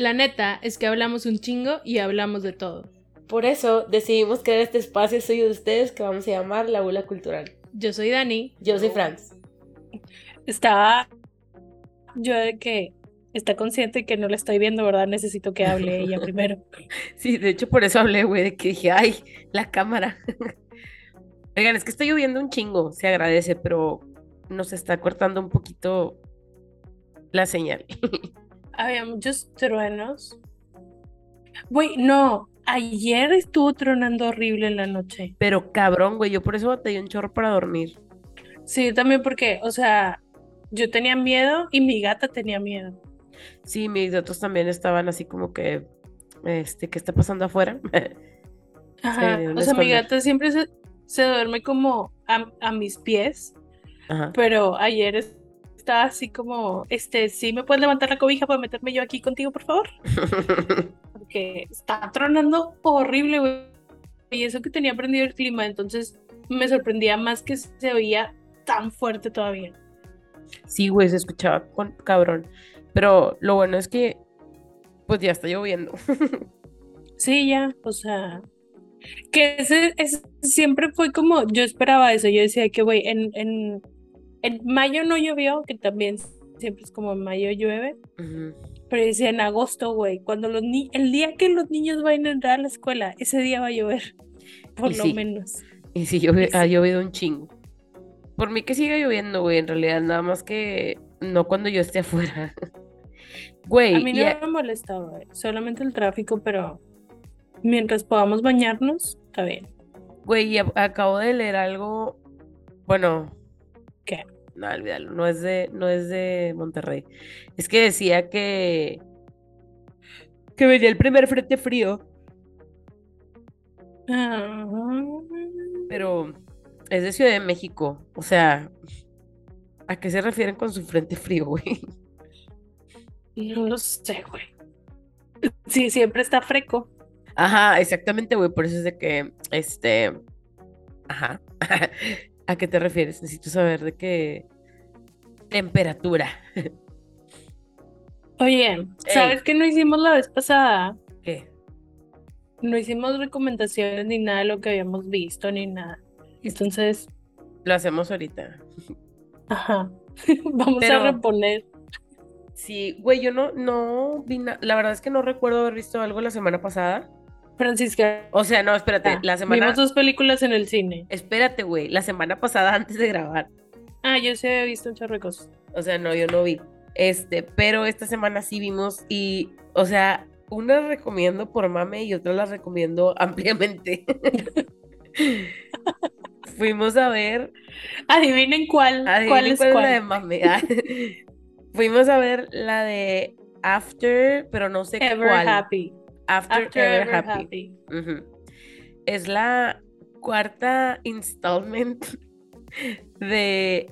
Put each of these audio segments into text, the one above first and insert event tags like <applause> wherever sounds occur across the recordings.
La neta es que hablamos un chingo y hablamos de todo. Por eso decidimos crear este espacio suyo de ustedes que vamos a llamar La Bula Cultural. Yo soy Dani. Yo soy Franz. Estaba yo de que está consciente que no la estoy viendo, ¿verdad? Necesito que hable ella <laughs> primero. Sí, de hecho por eso hablé, güey, de que dije, ay, la cámara. <laughs> Oigan, es que está lloviendo un chingo, se agradece, pero nos está cortando un poquito la señal. <laughs> Había muchos truenos. Güey, no, ayer estuvo tronando horrible en la noche. Pero cabrón, güey, yo por eso batallé un chorro para dormir. Sí, también porque, o sea, yo tenía miedo y mi gata tenía miedo. Sí, mis gatos también estaban así como que, este, ¿qué está pasando afuera? <laughs> Ajá, o sea, mi gata siempre se, se duerme como a, mis pies, Ajá. pero ayer estaba así como, este, ¿sí me puedes levantar la cobija para meterme yo aquí contigo, por favor? <laughs> Porque está tronando horrible, güey. Y eso que tenía prendido el clima, entonces me sorprendía más que se oía tan fuerte todavía. Sí, güey, se escuchaba con cabrón. Pero lo bueno es que, pues ya está lloviendo. <laughs> sí, ya, o sea, que ese, siempre fue como, yo esperaba eso, yo decía que, güey, en, en, en, mayo no llovió, que también siempre es como en mayo llueve, pero decía en agosto, güey, cuando los ni el día que los niños vayan a entrar a la escuela, ese día va a llover, <laughs> por lo menos. Y sí, ha llovido un chingo. Por mí que siga lloviendo, güey, en realidad, nada más que no cuando yo esté afuera. <laughs> Güey. A mí no me molesta, güey. Solamente el tráfico, pero mientras podamos bañarnos, está bien. Güey, acabo de leer algo. Bueno. No, olvídalo. No es de, no es de Monterrey. Es que decía que. Que venía el primer frente frío. Pero es de Ciudad de México. O sea, ¿a qué se refieren con su frente frío, güey? No lo sé, güey. Sí, siempre está freco. Ajá, exactamente, güey. Por eso es de que, este. Ajá. <laughs> ¿A qué te refieres? Necesito saber de qué temperatura. Oye, ¿sabes qué no hicimos la vez pasada? ¿Qué? No hicimos recomendaciones ni nada de lo que habíamos visto, ni nada. Entonces. Lo hacemos ahorita. Ajá. <laughs> Vamos a reponer. Sí, güey, yo no, no vi La verdad es que no recuerdo haber visto algo la semana pasada. Francisca. O sea, no, espérate. Ah, la semana. Vimos dos películas en el cine. Espérate, güey. La semana pasada <laughs> antes de grabar. Ah, yo sí había visto un chorro O sea, no, yo no vi. Este, pero esta semana sí vimos y, o sea, una recomiendo por mame y otra la recomiendo <laughs> ampliamente. <laughs> Fuimos a ver. Adivinen cuál. cuál es cuál, la de mame. Fuimos a ver la de After, pero no sé Ever cuál. Happy. After, Ever, Happy. Es la cuarta installment <laughs> de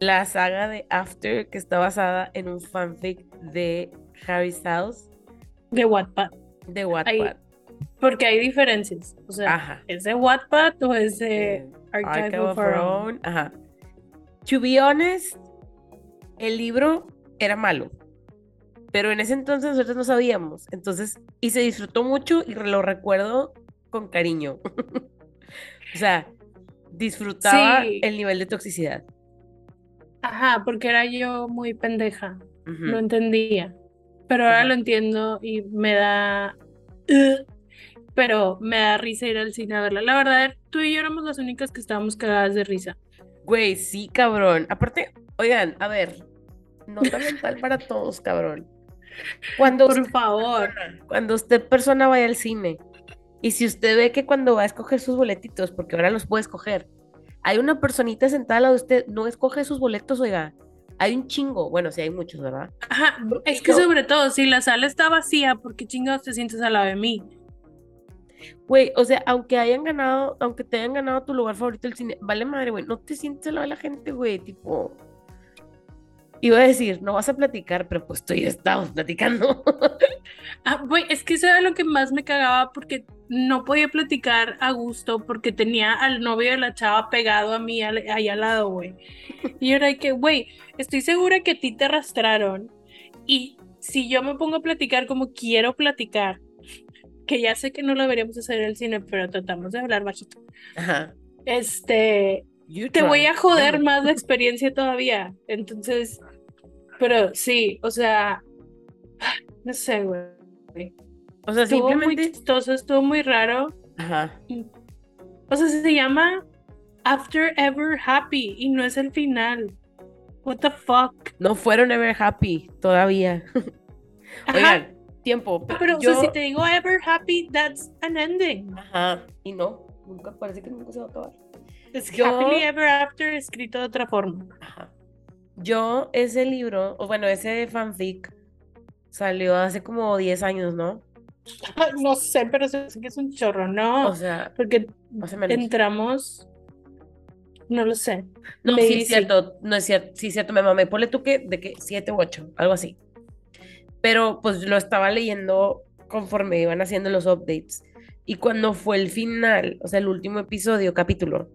la saga de After que está basada en un fanfic de Harry Styles. De Wattpad. De Wattpad. porque hay diferencias. O sea, ¿es de Wattpad o es de Archive, of, Our Own? Ajá. To be honest, el libro era malo. Pero en ese entonces nosotros no sabíamos. Entonces, y se disfrutó mucho y lo recuerdo con cariño. <laughs> o sea, disfrutaba el nivel de toxicidad. Ajá, porque era yo muy pendeja. No entendía. Pero ahora lo entiendo y me da. <clears throat> pero me da risa ir al cine a verla. La verdad, tú y yo éramos las únicas que estábamos cagadas de risa. Güey, sí, cabrón. Aparte, oigan, a ver, nota mental para todos, cabrón. Cuando Por favor. Cuando usted persona vaya al cine y si usted ve que cuando va a escoger sus boletitos, porque ahora los puede escoger, hay una personita sentada al lado de usted, no escoge sus boletos, oiga. Hay un chingo, bueno, sí hay muchos, ¿verdad? Ajá, es que sobre todo, si la sala está vacía, ¿por qué chingados te sientes al lado de mí? Güey, o sea, aunque hayan ganado, aunque te hayan ganado tu lugar favorito del cine, vale madre, güey, no te sientes al lado de la gente, güey, tipo, Iba a decir, no vas a platicar, pero pues tú y yo estábamos platicando. <laughs> ah, güey, es que eso era lo que más me cagaba porque no podía platicar a gusto porque tenía al novio de la chava pegado a mí ahí al lado, güey. Y era que, güey, estoy segura que a ti te arrastraron y si yo me pongo a platicar como quiero platicar, que ya sé que no lo deberíamos hacer en el cine, pero tratamos de hablar bajito. Ajá. Este, te voy a joder más la experiencia todavía. Entonces, pero sí, o sea, no sé, güey. O sea, estuvo simplemente... muy chistoso, estuvo muy raro. Ajá. O sea, se llama After Ever Happy y no es el final. What the fuck? No fueron Ever Happy todavía. Oigan, tiempo. Ah, pero si te digo Ever Happy, that's an ending. Ajá. Y no, nunca parece que nunca se va a acabar. Es Happily Ever After escrito de otra forma. Ajá. Yo, ese libro, o bueno, ese fanfic, salió hace como 10 años, ¿no? No sé, pero sé que es un chorro, ¿no? O sea, porque entramos. No lo sé. No, sí es cierto, no es cierto, sí es cierto, me mamé. Ponle tú que de que 7 u 8, algo así. Pero pues lo estaba leyendo conforme iban haciendo los updates. Y cuando fue el final, o sea, el último episodio, capítulo,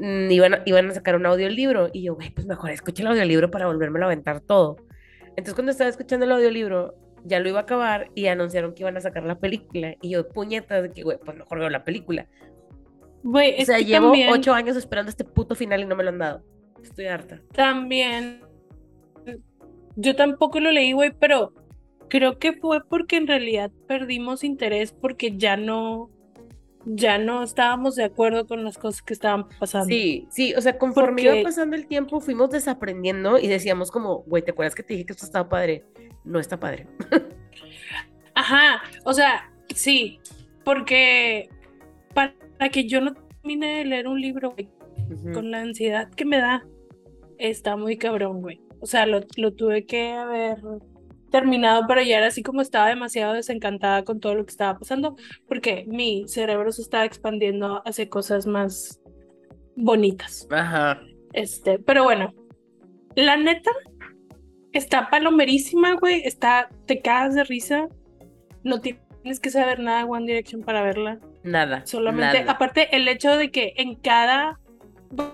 iban a, iban a sacar un audiolibro. Y yo, güey, pues mejor escuché el audiolibro para volverme a aventar todo. Entonces cuando estaba escuchando el audiolibro, ya lo iba a acabar y anunciaron que iban a sacar la película. Y yo, puñetas, de que, güey, pues mejor veo la película. Güey, o sea, llevo ocho años esperando este puto final y no me lo han dado. Estoy harta. También. Yo tampoco lo leí, güey, pero creo que fue porque en realidad perdimos interés porque ya no ya no estábamos de acuerdo con las cosas que estaban pasando. Sí, sí, o sea, conforme iba pasando el tiempo, fuimos desaprendiendo y decíamos como, güey, ¿te acuerdas que te dije que esto estaba padre? No está padre. <laughs> Ajá, o sea, sí, porque para que yo no termine de leer un libro, güey, con la ansiedad que me da, está muy cabrón, güey. O sea, lo, lo tuve que haber terminado, pero ya era así como estaba demasiado desencantada con todo lo que estaba pasando, porque mi cerebro se estaba expandiendo hacia cosas más bonitas. Ajá. Este, pero bueno, la neta está palomerísima, güey, está, te cagas de risa, no tienes que saber nada de One Direction para verla. Nada. Solamente, aparte el hecho de que en cada,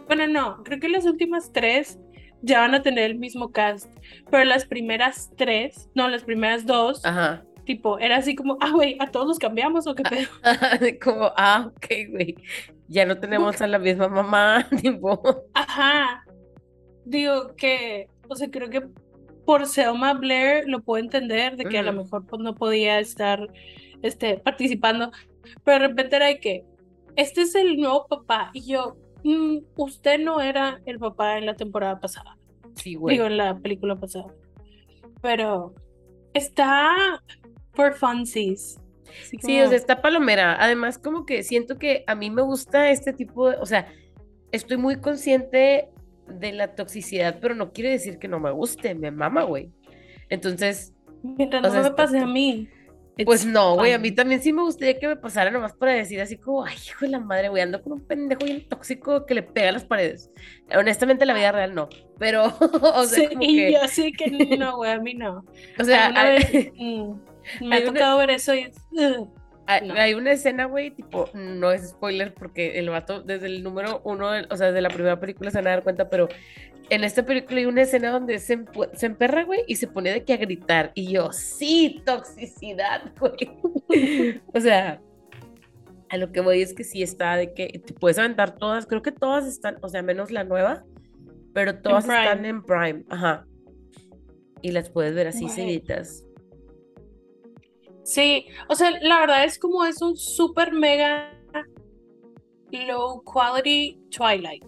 bueno, no, creo que las últimas tres ya van a tener el mismo cast. Pero las primeras tres, no, las primeras dos, Ajá. tipo, era así como, ah, güey, ¿a todos los cambiamos o qué pedo? <laughs> como, ah, ok, güey, ya no tenemos a la misma mamá, <laughs> tipo. Ajá. Digo que, o sea, creo que por Selma Blair lo puedo entender, de que a lo mejor pues, no podía estar este, participando, pero de repente era de que, este es el nuevo papá, y yo, Mm, usted no era el papá en la temporada pasada. Sí, güey. Digo, en la película pasada. Pero está por funsies. Sí, o sea, está palomera. Además, como que siento que a mí me gusta este tipo de, o sea, estoy muy consciente de la toxicidad, pero no quiere decir que no me guste, me mama, güey. Entonces, mientras no me pase a mí. Pues no, güey, a mí también sí me gustaría que me pasara nomás para decir así como, ay, hijo de la madre, güey, ando con un pendejo bien tóxico que le pega a las paredes. Honestamente, la vida real no, pero, <laughs> o sea, sí, y yo sí que no, güey, a mí no. <laughs> O sea, <laughs> mm, me ha tocado ver eso y hay, una escena, güey, tipo, no es spoiler porque el vato desde el número uno, o sea, desde la primera película se van a dar cuenta, pero en esta película hay una escena donde se, se emperra, güey, y se pone de que a gritar. Y yo, sí, toxicidad, <laughs> güey. o sea, a lo que voy es que sí está de que te puedes aventar todas, creo que todas están, o sea, menos la nueva, pero todas están en Prime, ajá. Y las puedes ver así seguidas. Sí, o sea, la verdad es como es un super mega low quality Twilight.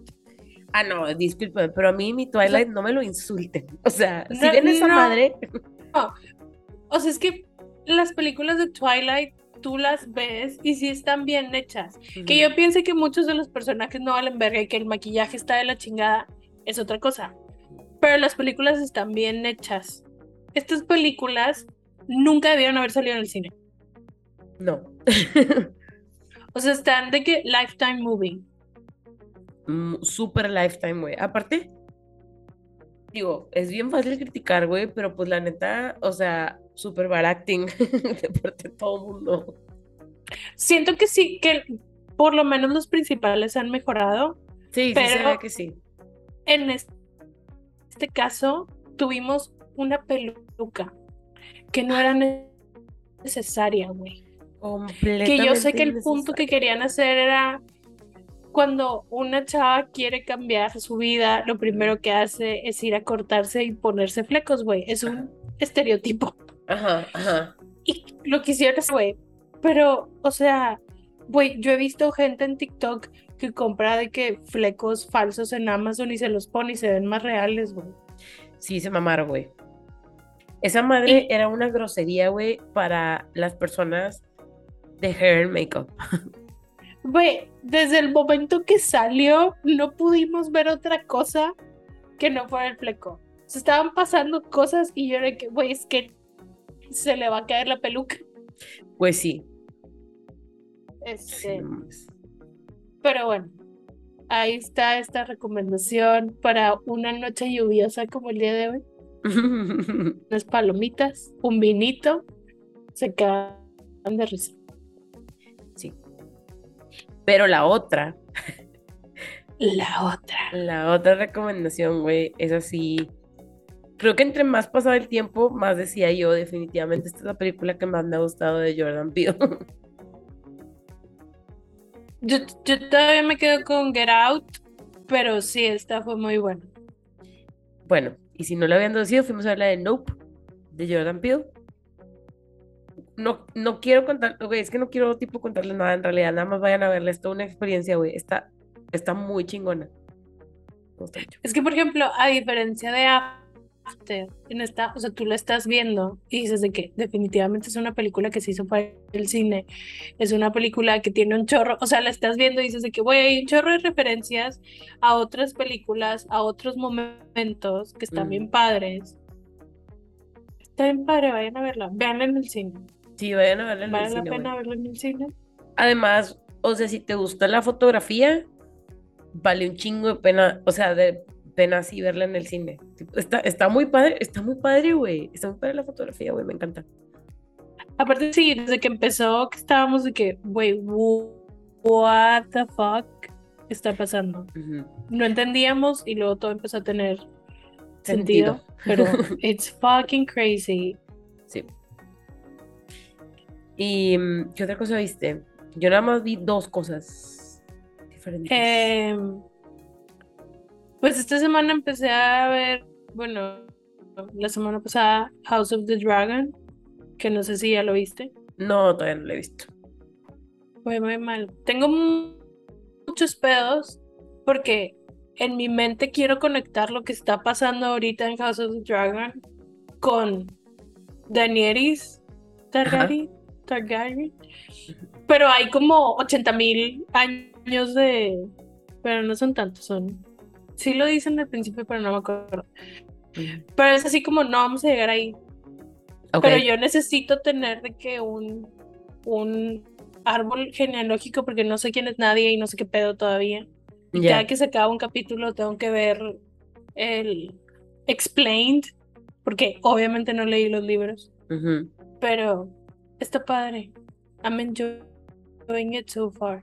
Ah, no, disculpe, pero a mí mi Twilight no me lo insulten. O sea, si ven esa madre. O sea, es que las películas de Twilight tú las ves y sí están bien hechas. Que yo piense que muchos de los personajes no valen verga y que el maquillaje está de la chingada es otra cosa. Pero las películas están bien hechas. Estas películas nunca debieron haber salido en el cine. No. o sea, están de que Lifetime Movie. Mm, super Lifetime, güey. Aparte, digo, es bien fácil criticar, güey, pero pues la neta, o sea, super bad acting <laughs> de parte de todo el mundo. Siento que sí, que por lo menos los principales han mejorado. Sí, pero sí, que sí. En este caso, tuvimos una peluca que no era necesaria, güey. Que yo sé que el punto que querían hacer era cuando una chava quiere cambiar su vida, lo primero que hace es ir a cortarse y ponerse flecos, güey. Es un estereotipo. Ajá, ajá. Y lo quisiera, güey. Pero, o sea, güey, yo he visto gente en TikTok que compra de que flecos falsos en Amazon y se los pone y se ven más reales, güey. Sí, se mamaron, güey. Esa madre era una grosería, güey, para las personas de hair and makeup. <laughs> Güey, desde el momento que salió, no pudimos ver otra cosa que no fuera el fleco. Se estaban pasando cosas y yo era que, güey, es que se le va a caer la peluca. Pues sí. Este, pero bueno, ahí está esta recomendación para una noche lluviosa como el día de hoy. <laughs> Unas palomitas, un vinito, se quedan de risa. Sí. Pero la otra. <laughs> La otra. La otra recomendación, güey, es así. Creo que entre más pasaba el tiempo, más decía yo, definitivamente esta es la película que más me ha gustado de Jordan Peele. <laughs> Yo, todavía me quedo con Get Out, pero sí, esta fue muy buena. Bueno, y si no la habían decidido, fuimos a ver de Nope, de Jordan Peele. No, no quiero contar, güey, es que no quiero tipo contarles nada en realidad, nada más vayan a verla, es toda una experiencia, güey, está, está muy chingona. Es que, por ejemplo, a diferencia de en esta, o sea, tú la estás viendo y dices de que definitivamente es una película que se hizo para el cine, es una película que tiene un chorro, o sea, la estás viendo y dices de que, güey, hay un chorro de referencias a otras películas, a otros momentos que están bien mm. padres. Está bien padre, vayan a verla, veanla en el cine. Sí, vayan a verla en el cine. Vale la pena verla en el cine. Además, o sea, si te gusta la fotografía, vale un chingo de pena, o sea, de pena así verla en el cine. Está, está muy padre, está muy padre, güey. Está muy padre la fotografía, güey, me encanta. Aparte, sí, desde que empezó, que estábamos de que, güey, what the fuck está pasando. No entendíamos y luego todo empezó a tener sentido, pero <laughs> it's fucking crazy. Sí. ¿Y mm, qué otra cosa viste? Yo nada más vi dos cosas diferentes. Eh, pues esta semana empecé a ver, bueno, la semana pasada House of the Dragon, que no sé si ya lo viste. No, todavía no lo he visto. Muy, muy mal. Tengo muchos pedos porque en mi mente quiero conectar lo que está pasando ahorita en House of the Dragon con Daenerys Targaryen. Targaryen. Pero hay como 80 mil años de... Pero no son tantos, son Sí lo dicen al principio, pero no me acuerdo. Pero es así como no vamos a llegar ahí. Pero yo necesito tener de que un, un árbol genealógico porque no sé quién es nadie y no sé qué pedo todavía. Y cada que se acaba un capítulo tengo que ver el explained porque obviamente no leí los libros. Pero está padre. I'm enjoying it so far.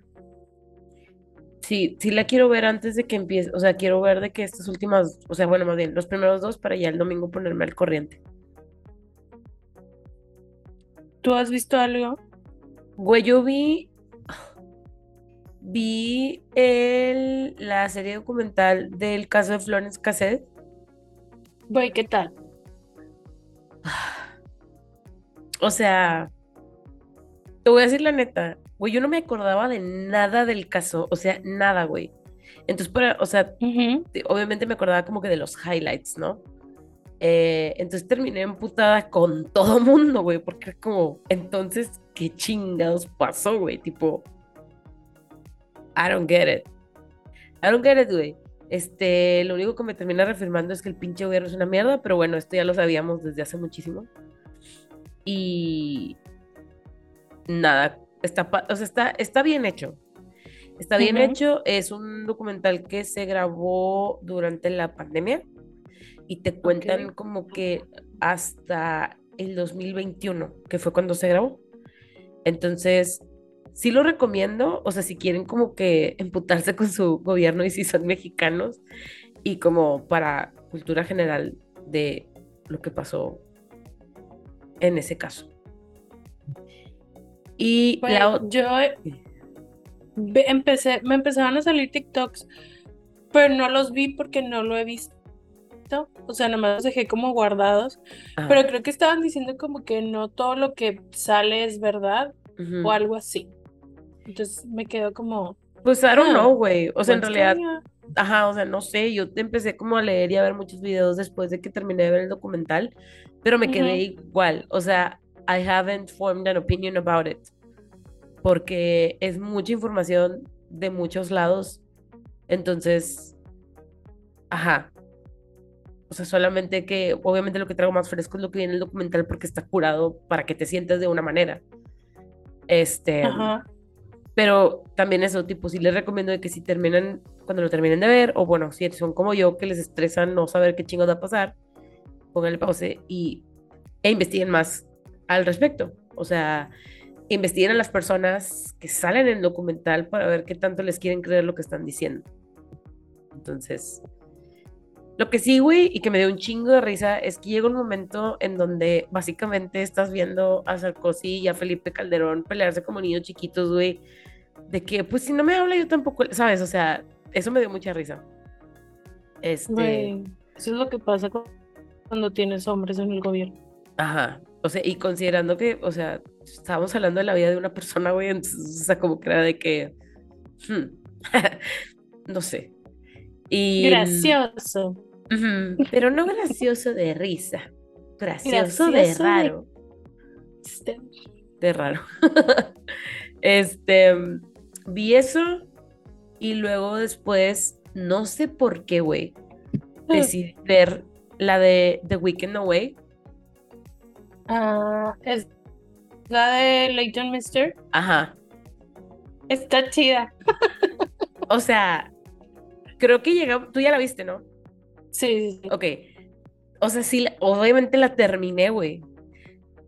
Sí, sí la quiero ver antes de que empiece, o sea, quiero ver de que estas últimas, o sea, bueno, más bien, los primeros dos para ya el domingo ponerme al corriente. ¿Tú has visto algo? Güey, yo vi, vi el, la serie documental del caso de Florence Cassette. Güey, ¿qué tal? O sea, te voy a decir la neta, Güey, yo no me acordaba de nada del caso, o sea, nada, güey. Entonces, para, o sea, obviamente me acordaba como que de los highlights, ¿no? Eh, entonces terminé emputada con todo mundo, güey, porque como, entonces, ¿qué chingados pasó, güey? Tipo, I don't get it. I don't get it, güey. Este, lo único que me termina reafirmando es que el pinche gobierno es una mierda, pero bueno, esto ya lo sabíamos desde hace muchísimo. Y nada, Está, o sea, está, está bien hecho. Está bien hecho. Es un documental que se grabó durante la pandemia y te cuentan como que hasta el 2021, que fue cuando se grabó. Entonces, sí lo recomiendo. O sea, si quieren como que emputarse con su gobierno y si son mexicanos y como para cultura general de lo que pasó en ese caso. Y yo empecé, me empezaron a salir TikToks, pero no los vi porque no lo he visto. O sea, nomás los dejé como guardados. Pero creo que estaban diciendo como que no todo lo que sale es verdad o algo así. Entonces me quedo como. Pues I don't ah, know, güey. O sea, en realidad. Ajá, o sea, no sé. Yo empecé como a leer y a ver muchos videos después de que terminé de ver el documental. Pero me quedé igual. O sea, I haven't formed an opinion about it. Porque es mucha información de muchos lados. Entonces, ajá. O sea, solamente que obviamente lo que traigo más fresco es lo que viene en el documental porque está curado para que te sientas de una manera. Este. Ajá. Pero también eso, tipo, sí les recomiendo de que si terminan, cuando lo terminen de ver, o bueno, si son como yo, que les estresan no saber qué chingos va a pasar, pongan el pause y, e investiguen más al respecto. O sea, investiguen a las personas que salen en el documental para ver qué tanto les quieren creer lo que están diciendo. Entonces, lo que sí, güey, y que me dio un chingo de risa, es que llega un momento en donde básicamente estás viendo a Sarkozy y a Felipe Calderón pelearse como niños chiquitos, güey, de que, pues si no me habla yo tampoco, ¿sabes? O sea, eso me dio mucha risa. Este... eso es lo que pasa cuando tienes hombres en el gobierno. Ajá, o sea, y considerando que, o sea, estábamos hablando de la vida de una persona, güey, entonces, o sea, como que era de que, hmm, <laughs> no sé. Y, Gracioso. Pero no gracioso de risa. Gracioso, de raro. De, raro. <laughs> este, vi eso y luego después, no sé por qué, güey, ah. decidí ver la de The Weekend Away. Ah, es la de Leighton Mister. Ajá. Está chida. o sea, creo que llegamos, tú ya la viste, ¿no? Sí, sí, Ok. O sea, sí, obviamente la terminé, güey.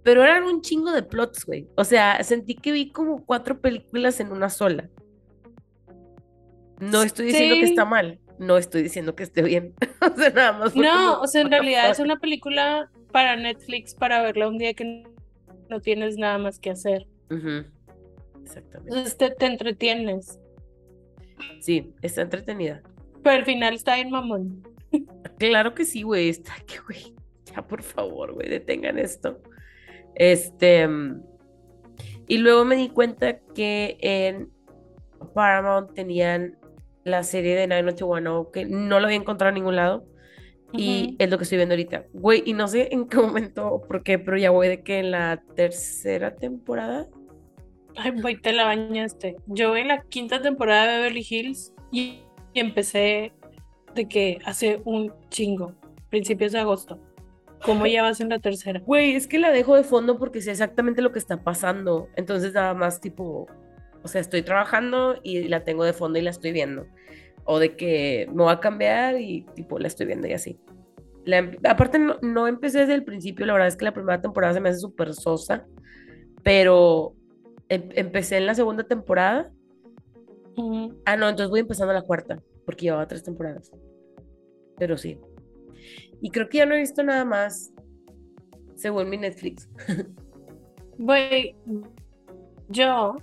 Pero eran un chingo de plots, güey. O sea, sentí que vi como cuatro películas en una sola. No estoy diciendo que está mal. No estoy diciendo que esté bien. <laughs> o sea, nada más. No, o sea, en realidad es una película para Netflix para verla un día que no tienes nada más que hacer. Exactamente. Entonces te, te, entretienes. Sí, está entretenida. Pero al final está bien mamón. Claro que sí, güey. Está que, güey. Ya, por favor, güey, detengan esto. Este. Y luego me di cuenta que en Paramount tenían la serie de 90210 que no lo había encontrado en ningún lado. Y es lo que estoy viendo ahorita. Güey, y no sé en qué momento, por qué, pero ya voy de que en la tercera temporada. Ay, güey, te la bañaste. Yo voy en la quinta temporada de Beverly Hills y empecé de que hace un chingo, principios de agosto. ¿Cómo ya vas en la tercera? <laughs> Güey, es que la dejo de fondo porque sé exactamente lo que está pasando. Entonces nada más tipo, o sea, estoy trabajando y la tengo de fondo y la estoy viendo. O de que me va a cambiar y tipo la estoy viendo y así. Em, aparte no, empecé desde el principio, la verdad es que la primera temporada se me hace súper sosa, pero em, empecé en la segunda temporada. Ah, no, entonces voy empezando la cuarta porque llevaba tres temporadas. Pero sí. Y creo que ya no he visto nada más según mi Netflix. <laughs> Voy, yo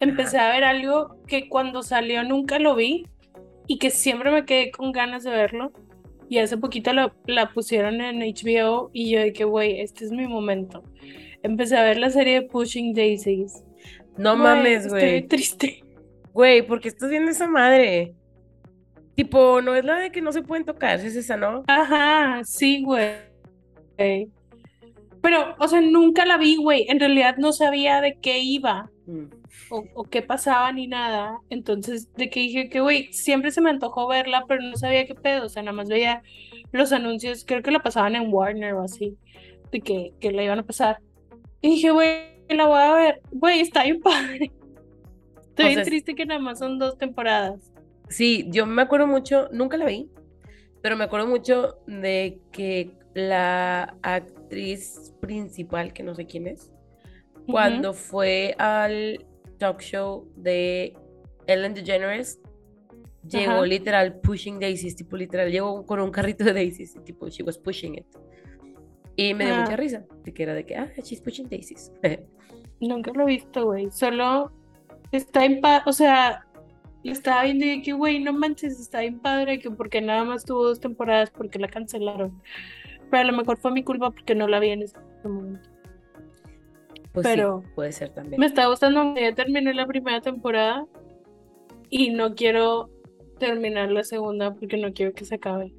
empecé a ver algo que cuando salió nunca lo vi y que siempre me quedé con ganas de verlo. Y hace poquito lo, la pusieron en HBO y yo dije, güey, este es mi momento. Empecé a ver la serie de Pushing Daisies. No mames, güey. Estoy triste. Güey, porque estás viendo esa madre. Tipo, no es la de que no se pueden tocar, es esa, ¿no? Ajá, sí, güey. Pero, o sea, nunca la vi, güey. En realidad no sabía de qué iba o, qué pasaba ni nada. Entonces, de que dije que, güey, siempre se me antojó verla, pero no sabía qué pedo. O sea, nada más veía los anuncios, creo que la pasaban en Warner o así, de que, que la iban a pasar. Y dije, güey, la voy a ver. Güey, está bien padre. Estoy triste que nada más son dos temporadas. Sí, yo me acuerdo mucho, nunca la vi, pero me acuerdo mucho de que la actriz principal, que no sé quién es, cuando fue al talk show de Ellen DeGeneres, llegó literal pushing daisies, tipo literal, llegó con un carrito de daisies, tipo she was pushing it. Y me dio mucha risa, de que era de que, ah, she's pushing daisies. <laughs> Nunca lo he visto, güey. Solo está en paz, o sea, estaba viendo y que, güey, no manches, está bien padre, que porque nada más tuvo dos temporadas, porque la cancelaron. Pero a lo mejor fue mi culpa porque no la vi en ese momento. Pues Pero puede ser también. Me está gustando, ya terminé la primera temporada y no quiero terminar la segunda porque no quiero que se acabe.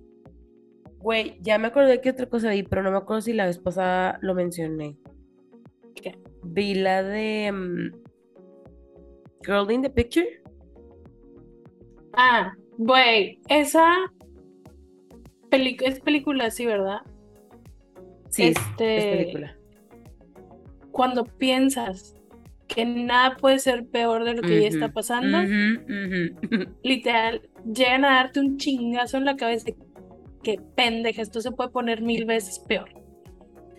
Güey, ya me acordé que otra cosa vi, pero no me acuerdo si la vez pasada lo mencioné. ¿Qué? Vi la de mm, Girl in the Picture. Ah, güey, esa es película, sí, ¿verdad? Sí, este... es película. Cuando piensas que nada puede ser peor de lo que ya está pasando, <laughs> literal, llegan a darte un chingazo en la cabeza de que pendeja, esto se puede poner mil veces peor.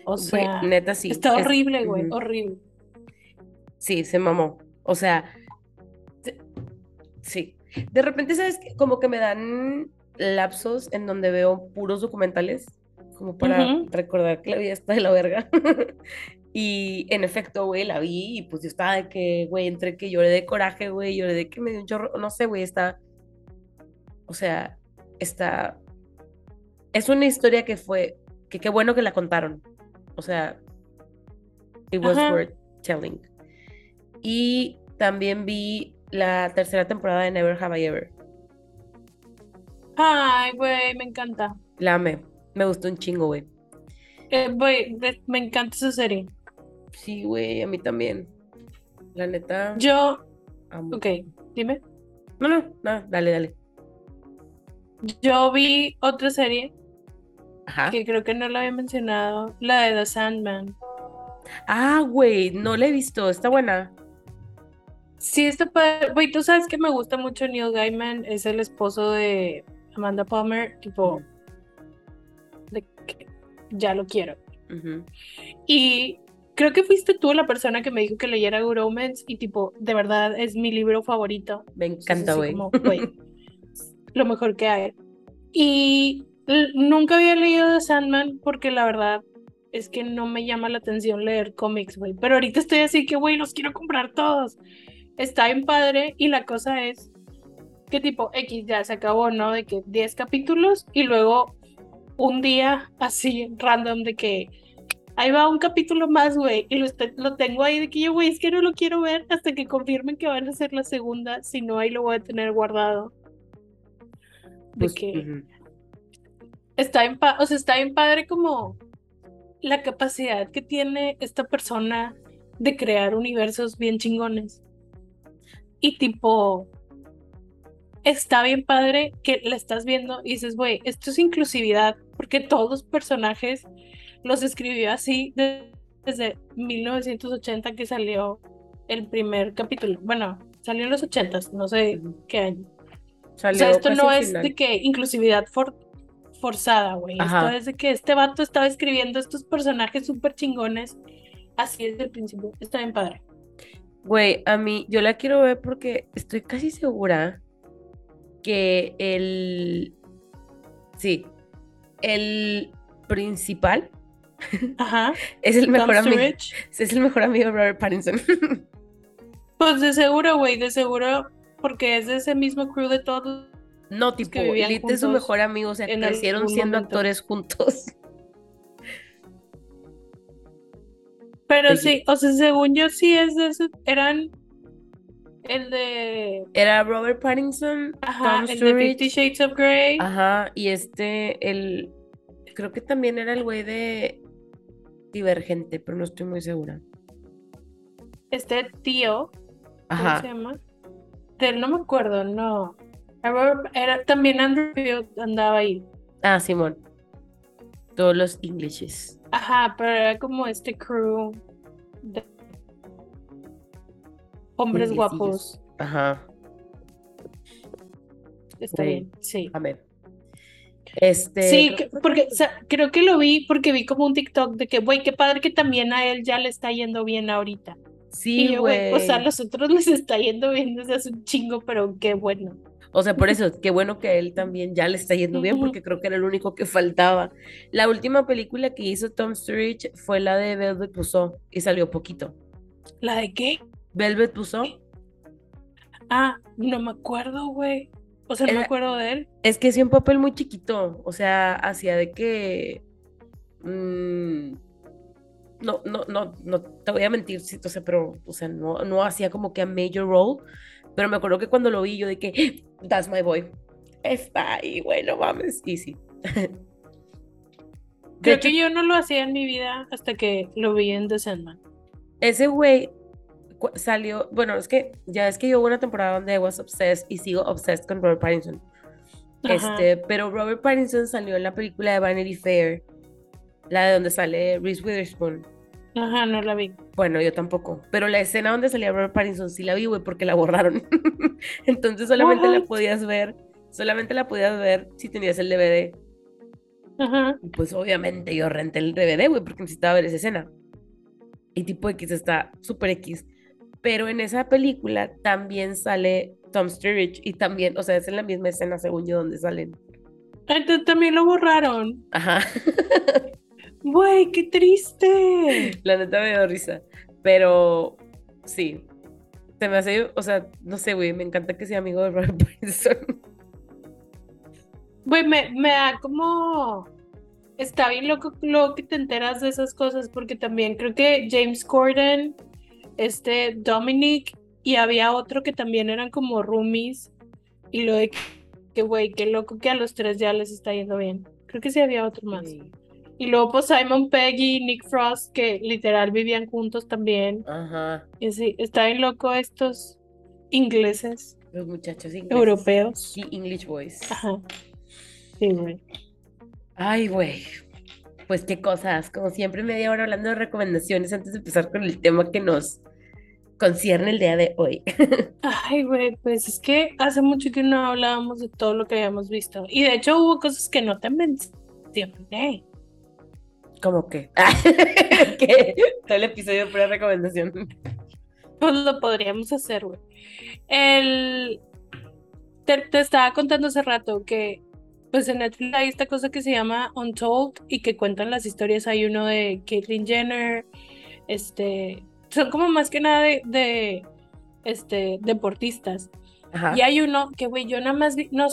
O sea, neta sí. Está horrible, güey, horrible. Sí, se mamó. O sea, sí. De repente, ¿sabes? Como que me dan lapsos en donde veo puros documentales, como para recordar que la vida está de la verga. <laughs> y en efecto, güey, la vi y pues yo estaba de que, güey, entre que lloré de coraje, güey, lloré de que me dio un chorro, no sé, güey, está, o sea, está, es una historia que fue, que qué bueno que la contaron, o sea, it was worth telling. Y también vi la tercera temporada de Never Have I Ever. Ay, güey, me encanta. La amé. Me gustó un chingo, güey. Eh, güey, me encanta esa serie. Sí, güey, a mí también. La neta. Yo. Ok, dime. No, no, no, dale, dale. Yo vi otra serie. Ajá. Que creo que no la había mencionado. La de The Sandman. Ah, güey, no la he visto. Está buena. Sí, está padre. Güey, tú sabes que me gusta mucho Neil Gaiman. Es el esposo de Amanda Palmer. Tipo. De que ya lo quiero. Y creo que fuiste tú la persona que me dijo que leyera Good Omens y tipo, de verdad es mi libro favorito. Me encanta, güey. <laughs> lo mejor que hay. Y nunca había leído The Sandman porque la verdad es que no me llama la atención leer cómics, güey. Pero ahorita estoy así que, güey, los quiero comprar todos. Está en padre y la cosa es que tipo X ya se acabó, ¿no? De que 10 capítulos y luego un día así random de que ahí va un capítulo más, güey, y lo, lo, tengo ahí de que yo, güey, es que no lo quiero ver hasta que confirmen que van a hacer la segunda, si no, ahí lo voy a tener guardado. De pues, que está en o sea, está bien padre como la capacidad que tiene esta persona de crear universos bien chingones. Y tipo, está bien padre que la estás viendo y dices, güey, esto es inclusividad, porque todos los personajes los escribió así desde 1980 que salió el primer capítulo. Bueno, salió en los 80, no sé qué año. o sea, esto no es de que inclusividad forzada, güey. Esto es de que este vato estaba escribiendo estos personajes súper chingones así desde el principio. Está bien padre. Güey, a mí, yo la quiero ver porque estoy casi segura que el. Sí. El principal Ajá. es el mejor amigo. Es el mejor amigo de Robert Pattinson. <laughs> pues de seguro, güey, de seguro, porque es de ese mismo crew de todos. No, tipo, Elite es su mejor amigo, o sea, crecieron siendo actores juntos. <laughs> Pero sí, o sea, según yo sí es de ese, eran el de... Era Robert Pattinson, Ajá, el de Fifty Shades of Grey. Ajá, y este, el... Creo que también era el güey de Divergente, pero no estoy muy segura. Este tío, ¿cómo se llama? De él no me acuerdo, no. Era, también Andrew andaba ahí. Ah, Simón. Todos los ingleses. Ajá, pero era como este crew de hombres guapos. Ajá. Está bien, sí. A ver. Este, sí, porque creo que lo vi porque vi como un TikTok de que, güey, qué padre que también a él ya le está yendo bien ahorita. Sí, güey. O sea, a los otros les está yendo bien desde hace un chingo, pero qué bueno. O sea, por eso, qué bueno que a él también ya le está yendo bien, porque creo que era el único que faltaba. La última película que hizo Tom Sturridge fue la de Velvet Buzzsaw y salió poquito. ¿La de qué? Velvet Buzzsaw. Ah, no me acuerdo, güey. O sea, no me acuerdo de él. Es que hacía un papel muy chiquito. O sea, hacía de que. Mm, no, no, no, no te voy a mentir, o sea, pero, o sea, no, no hacía como que a major role. Pero me acuerdo que cuando lo vi, yo de que, that's my boy. Está ahí, bueno, mames, easy. Creo que yo no lo hacía en mi vida hasta que lo vi en The Sandman. Ese güey salió, bueno, es que ya es que yo hubo una temporada donde I was obsessed y sigo obsessed con Robert Pattinson. Este, pero Robert Pattinson salió en la película de Vanity Fair, la de donde sale Reese Witherspoon. Ajá, no la vi. Bueno, yo tampoco. Pero la escena donde salía Robert Pattinson sí la vi, güey, porque la borraron. <laughs> Entonces solamente la podías ver, solamente la podías ver si tenías el DVD. Ajá. Y pues obviamente yo renté el DVD, güey, porque necesitaba ver esa escena. Y tipo X está súper X. Pero en esa película también sale Tom Sturridge y también, o sea, es en la misma escena, según yo, donde salen. Entonces también lo borraron. Ajá. <laughs> Güey, qué triste. La neta me dio risa. Pero sí. Se me hace, o sea, no sé, güey, me encanta que sea amigo de Robert <laughs> Pattinson. Güey, me, me da como. Está bien loco lo que te enteras de esas cosas, porque también creo que James Corden, este Dominic, y había otro que también eran como roomies. Y lo de que, güey, qué loco que a los tres ya les está yendo bien. Creo que sí había otro más. Y luego pues Simon Peggy Nick Frost que literal vivían juntos también. Ajá. Y sí, está bien loco estos ingleses. Los muchachos ingleses. Europeos. Y English boys. Ajá. Sí, güey. Ay, güey. Pues qué cosas. Como siempre, media hora hablando de recomendaciones antes de empezar con el tema que nos concierne el día de hoy. <laughs> Ay, güey, pues es que hace mucho que no hablábamos de todo lo que habíamos visto. Y de hecho hubo cosas que no te mencioné. ¿Cómo que? <laughs> que todo el episodio pura recomendación. Pues lo podríamos hacer, güey. El... Te, estaba contando hace rato que pues en Netflix hay esta cosa que se llama Untold y que cuentan las historias. Hay uno de Caitlyn Jenner, este, son como más que nada de, este, deportistas. Y hay uno que, güey, yo nada más vi, no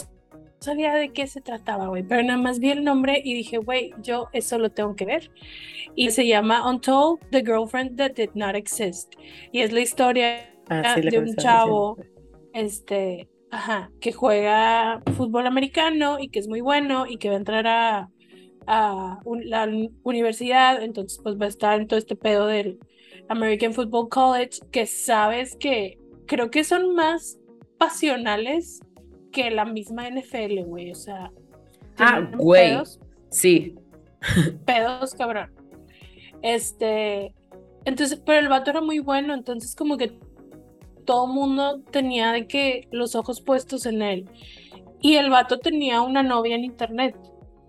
sabía de qué se trataba, güey, pero nada más vi el nombre y dije, güey, yo eso lo tengo que ver. Y se llama Untold, The Girlfriend That Did Not Exist. Y es la historia ah, de un chavo, este, ajá, que juega fútbol americano y que es muy bueno y que va a entrar a, a la universidad, entonces pues va a estar en todo este pedo del American Football College, que sabes que creo que son más pasionales que la misma NFL, güey. O sea. Ah, güey. Sí. <laughs> Pedos, cabrón. Este. Entonces, pero el vato era muy bueno, entonces como que todo el mundo tenía de que los ojos puestos en él. Y el vato tenía una novia en internet,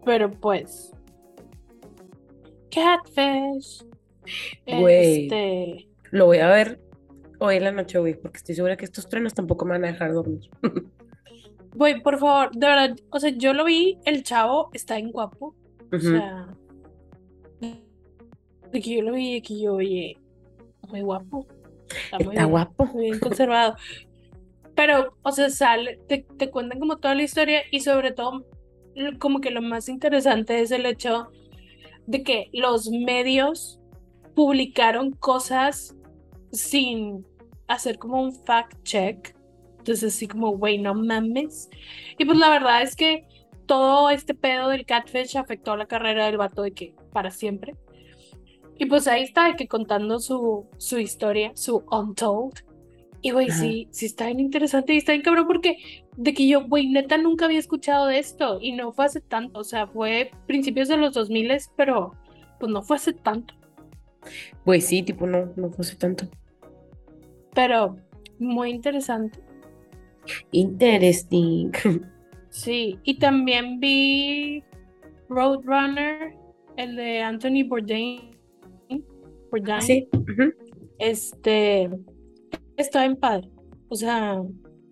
pero pues. Catfish. Güey. Este... Lo voy a ver hoy en la noche, güey, porque estoy segura que estos trenes tampoco me van a dejar dormir. <laughs> Güey, por favor, de verdad, o sea, yo lo vi, el chavo está en guapo. O sea, de que yo lo vi, de que yo, oye, muy guapo. Está, guapo. Muy bien conservado. Pero, o sea, sale, te, te cuentan como toda la historia y sobre todo, como que lo más interesante es el hecho de que los medios publicaron cosas sin hacer como un fact check entonces, así como, güey, no mames. Y pues la verdad es que todo este pedo del catfish afectó la carrera del vato de que para siempre. Y pues ahí está, de que contando su, su historia, su untold. Y güey, sí, sí está bien interesante y está bien cabrón porque de que yo, güey, neta nunca había escuchado de esto y no fue hace tanto, o sea, fue principios de los 2000, pero pues no fue hace tanto. Güey, sí, tipo, no, no fue hace tanto. Pero muy interesante. Interesting. Sí, y también vi Roadrunner, el de Anthony Bourdain. Bourdain. Sí. Este está en padre. O sea,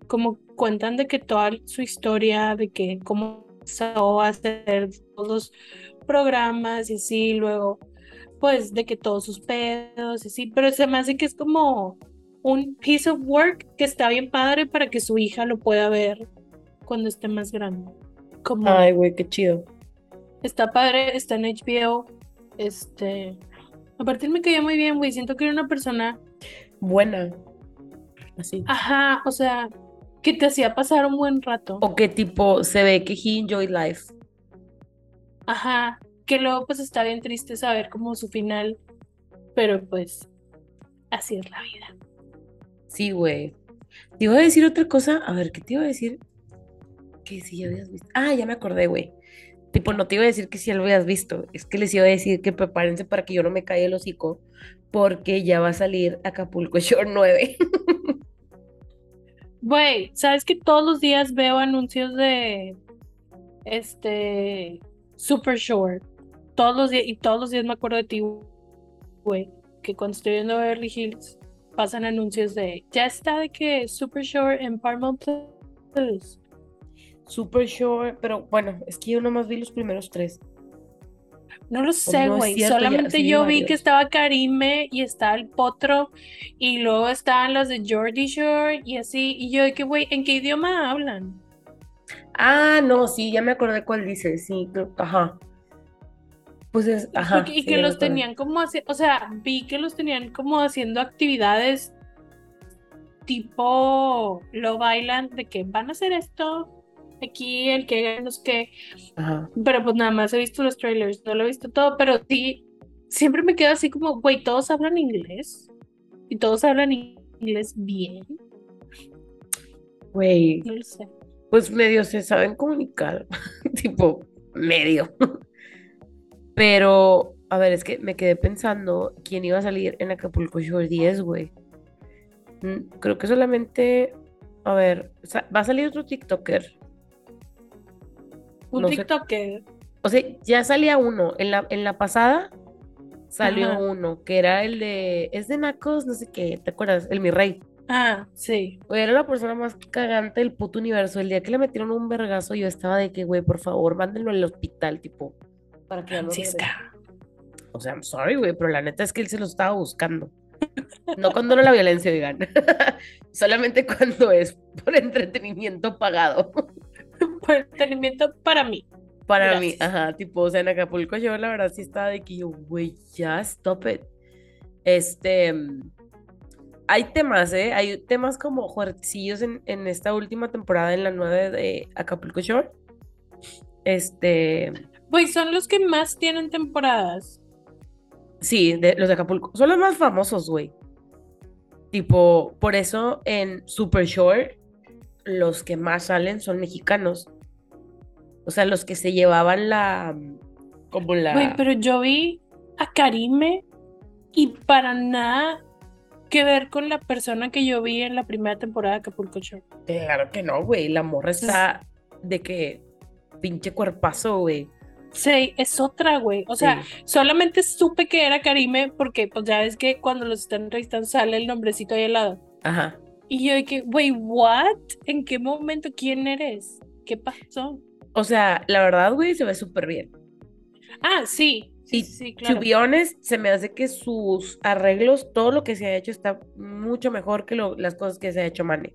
como cuentan de que toda su historia, de que cómo empezó a hacer todos los programas y así, luego, pues, de que todos sus pedos y así, pero se me hace que es como un piece of work que está bien padre para que su hija lo pueda ver cuando esté más grande. Como, Ay, güey, qué chido. Está padre, está en HBO. Este. Aparte me caía muy bien, güey. Siento que era una persona. Buena. Así. Ajá, o sea, que te hacía pasar un buen rato. O que tipo se ve que he enjoyed life. Ajá. Que luego pues está bien triste saber como su final. Pero pues. Así es la vida. Sí, güey. Te iba a decir otra cosa. A ver, ¿qué te iba a decir? Que si ya habías visto. Ah, ya me acordé, güey. Tipo, no te iba a decir que si ya lo habías visto. Es que les iba a decir que prepárense para que yo no me caiga el hocico. Porque ya va a salir Acapulco <laughs> Shore 9. Güey, ¿sabes que todos los días veo anuncios de este Super Shore? Todos los días, y todos los días me acuerdo de ti, güey. Que cuando estoy viendo Beverly Hills pasan anuncios de ya está de que Super Shore en Paramount Plus. Super Shore, pero bueno, es que yo nomás vi los primeros tres. No lo sé, güey. Solamente yo vi que estaba Karime y estaba el Potro y luego estaban las de Jordi Shore y así. Y yo de que, güey, ¿en qué idioma hablan? Ah, no, sí, ya me acordé cuál dice, sí, ajá. Pues es, ajá. y que los tenían como o sea, vi que los tenían como haciendo actividades tipo lo bailan de que van a hacer esto, aquí el que no sé qué. Pero pues nada más he visto los trailers, no lo he visto todo, pero sí, siempre me quedo así como, güey, todos hablan inglés y todos hablan inglés bien. Güey. No lo sé. Pues medio se saben comunicar, <laughs> tipo, medio. Pero, a ver, es que me quedé pensando quién iba a salir en Acapulco Shore 10, güey. Mm, creo que solamente, a ver, va a salir otro TikToker un TikToker. O sea, ya salía uno. En la, en la pasada salió uno, que era el de. Es de Nacos, no sé qué. ¿Te acuerdas? El mi rey. Ah, sí. Güey, era la persona más cagante del puto universo. El día que le metieron un vergazo, yo estaba de que, güey, por favor, mándenlo al hospital, tipo. Para que Francisca. O sea, I'm sorry, güey, pero la neta es que él se lo estaba buscando. No cuando no la violencia, digan. <laughs> Solamente cuando es por entretenimiento pagado. Por entretenimiento para mí. Para mí, ajá, tipo, o sea, en Acapulco yo la verdad sí estaba de que yo, güey, ya, stop it. Este, hay temas, ¿eh? Hay temas como fuertecillos en, en esta última temporada, en la 9 de Acapulco Shore. Este... Güey, son los que más tienen temporadas. Sí, de, los de Acapulco. Son los más famosos, güey. Tipo, por eso en Super Shore los que más salen son mexicanos. O sea, los que se llevaban la. Como la. Güey, pero yo vi a Karime y para nada que ver con la persona que yo vi en la primera temporada de Acapulco Show. Claro que no, güey. La morra está de que pinche cuerpazo, güey. Sí, es otra, güey. O sea, solamente supe que era Karime porque, pues ya ves que cuando los están entrevistando sale el nombrecito ahí al lado. Ajá. Y yo dije, wey, ¿what? ¿En qué momento? ¿Quién eres? ¿Qué pasó? O sea, la verdad, güey, se ve súper bien. Ah, sí. Sí, sí, claro. se me hace que sus arreglos, todo lo que se ha hecho está mucho mejor que las cosas que se ha hecho Mane.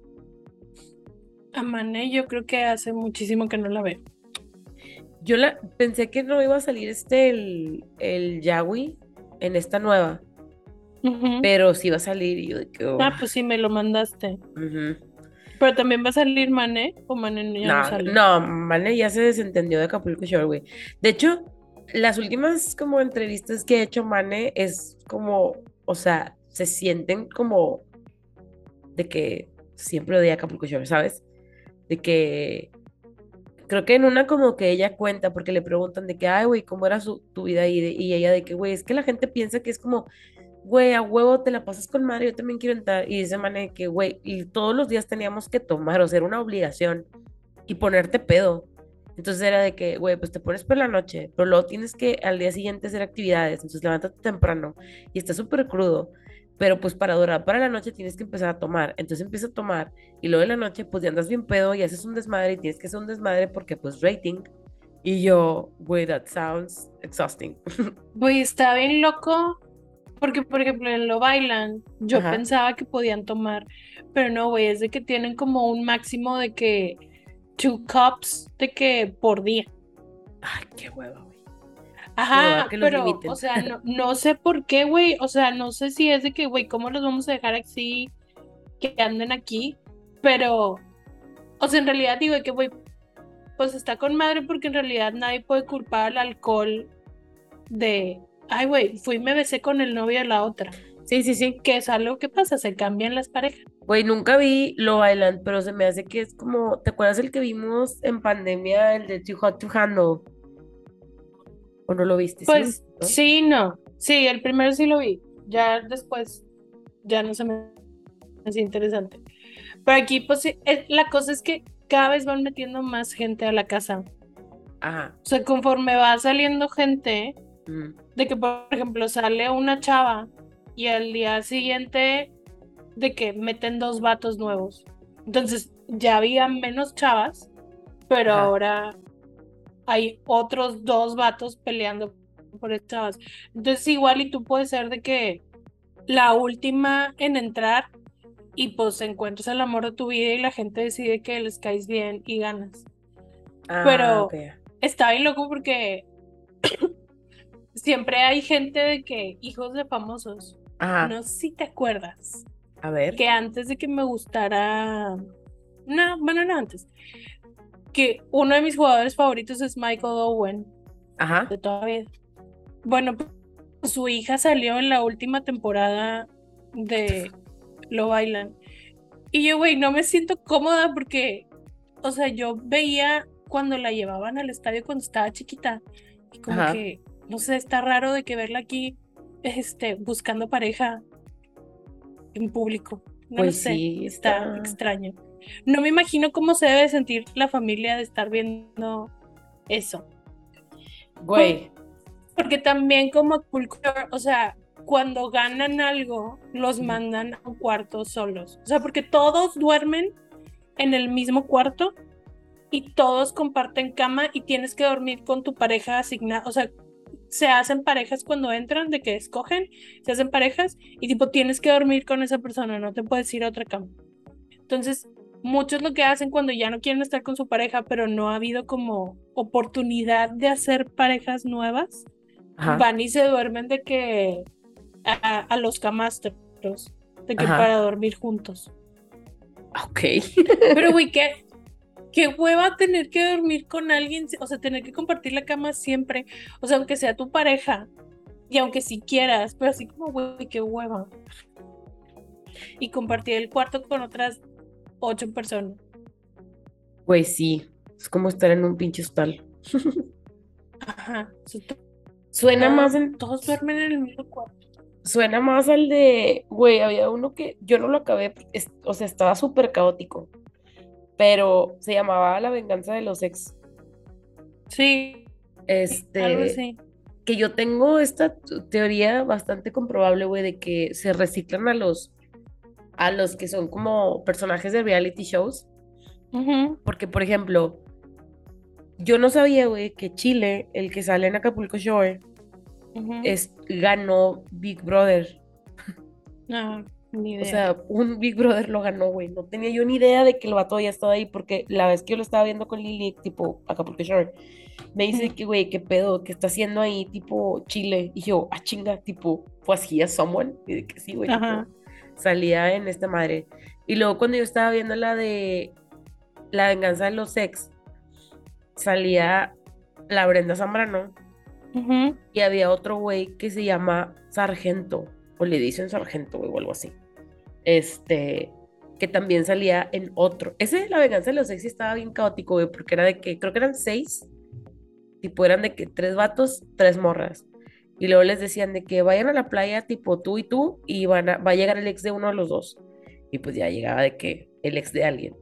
A Mane yo creo que hace muchísimo que no la veo. Yo la, pensé que no iba a salir este, el, el Yawi en esta nueva. Pero sí va a salir y yo de que... Oh". Ah, pues sí, me lo mandaste. Pero también va a salir Mane o Mane ya no, sale. No, Mane ya se desentendió de Acapulco Shore, güey. De hecho, las últimas como entrevistas que ha hecho Mane es como, o sea, se sienten como de que siempre odia Acapulco Shore, ¿sabes? De que creo que en una como que ella cuenta porque le preguntan de que, ay, güey, ¿cómo era su, tu vida? Y, y ella de que, güey, es que la gente piensa que es como güey, a huevo te la pasas con madre, yo también quiero entrar. Y dice manera que, güey, y todos los días teníamos que tomar, o sea, era una obligación y ponerte pedo. Entonces era de que, güey, pues te pones por la noche, pero luego tienes que al día siguiente hacer actividades, entonces levántate temprano y está súper crudo. pero pues para durar para la noche tienes que empezar a tomar. Entonces empieza a tomar y luego de la noche pues ya andas bien pedo y haces un desmadre y tienes que hacer un desmadre porque pues rating. Y yo, güey, that sounds exhausting. <laughs> Güey, está bien loco porque, por ejemplo, en lo bailan, yo pensaba que podían tomar, pero no, güey, es de que tienen como un máximo de que two cups de que por día. Ay, qué hueva, güey. Ajá, pero, o sea, no, no sé por qué, güey, o sea, no sé si es de que, güey, ¿cómo los vamos a dejar así, que anden aquí? Pero, o sea, en realidad digo que, güey, pues está con madre porque en realidad nadie puede culpar al alcohol de ay, güey, fui y me besé con el novio de la otra. Sí, sí, sí. Que es algo que pasa, se cambian las parejas. Güey, nunca vi Lo Island, pero se me hace que es como, ¿te acuerdas el que vimos en pandemia, el de Too Hot to Handle? ¿O no lo viste? Pues sí, ¿no? Sí, el primero sí lo vi. Ya después, ya no se me hace interesante. Pero aquí, pues la cosa es que cada vez van metiendo más gente a la casa. Ajá. O sea, conforme va saliendo gente, de que, por ejemplo, sale una chava y al día siguiente de que meten dos vatos nuevos. Entonces ya había menos chavas, pero ahora hay otros dos vatos peleando por estas chavas. Entonces igual y tú puedes ser de que la última en entrar y pues encuentras el amor de tu vida y la gente decide que les caes bien y ganas. Ah, pero está bien loco porque siempre hay gente de que, hijos de famosos. No sé si te acuerdas. A ver. Que antes de que me gustara. No, bueno, no antes. Que uno de mis jugadores favoritos es Michael Owen. Ajá. De toda vida. Bueno, pues, su hija salió en la última temporada de Lo Bailan. Y yo, güey, no me siento cómoda porque, o sea, yo veía cuando la llevaban al estadio cuando estaba chiquita. Y como que no sé, está raro de que verla aquí este, buscando pareja en público. No pues sé, sí, está... extraño. No me imagino cómo se debe sentir la familia de estar viendo eso. Güey. Porque también como cultura, o sea, cuando ganan algo, los mandan a un cuarto solos. O sea, porque todos duermen en el mismo cuarto y todos comparten cama y tienes que dormir con tu pareja asignada. O sea, se hacen parejas cuando entran, de que escogen, se hacen parejas y tipo tienes que dormir con esa persona, no te puedes ir a otra cama. Entonces, muchos lo que hacen cuando ya no quieren estar con su pareja, pero no ha habido como oportunidad de hacer parejas nuevas, van y se duermen de que a, los camastros, de que para dormir juntos. Ok. Pero, güey, ¿qué, qué hueva tener que dormir con alguien, o sea, tener que compartir la cama siempre, o sea, aunque sea tu pareja, y aunque si quieras, pero así como, güey, qué hueva. Y compartir el cuarto con otras ocho personas. Pues sí, es como estar en un pinche hostal. Ajá. Suena más en... Todos duermen en el mismo cuarto. Suena más al de, güey, había uno que yo no lo acabé, o sea, estaba súper caótico pero se llamaba La venganza de los ex. Sí. Este. Que yo tengo esta teoría bastante comprobable, güey, de que se reciclan a los a los que son como personajes de reality shows. Porque, por ejemplo, yo no sabía, güey, que Chile, el que sale en Acapulco Shore, es, ganó Big Brother. O sea, un Big Brother lo ganó, güey. No tenía yo ni idea de que el vato ya estaba ahí, porque la vez que yo lo estaba viendo con Lily, tipo, acá porque Shore, me dice que, güey, qué pedo, que está haciendo ahí, tipo, Chile. Y yo, ah, chinga, tipo, fue así a someone. Y de que sí, güey. Salía en esta madre. Y luego cuando yo estaba viendo la de La venganza de los ex, salía la Brenda Zambrano. Y había otro güey que se llama Sargento o le dicen sargento, o algo así. Este, que también salía en otro. Ese de la venganza de los sexy estaba bien caótico, güey, porque era de que, creo que eran seis, tipo eran de que tres vatos, tres morras. Y luego les decían de que vayan a la playa, tipo tú y tú, y van a, va a llegar el ex de uno de los dos. Y pues ya llegaba de que el ex de alguien.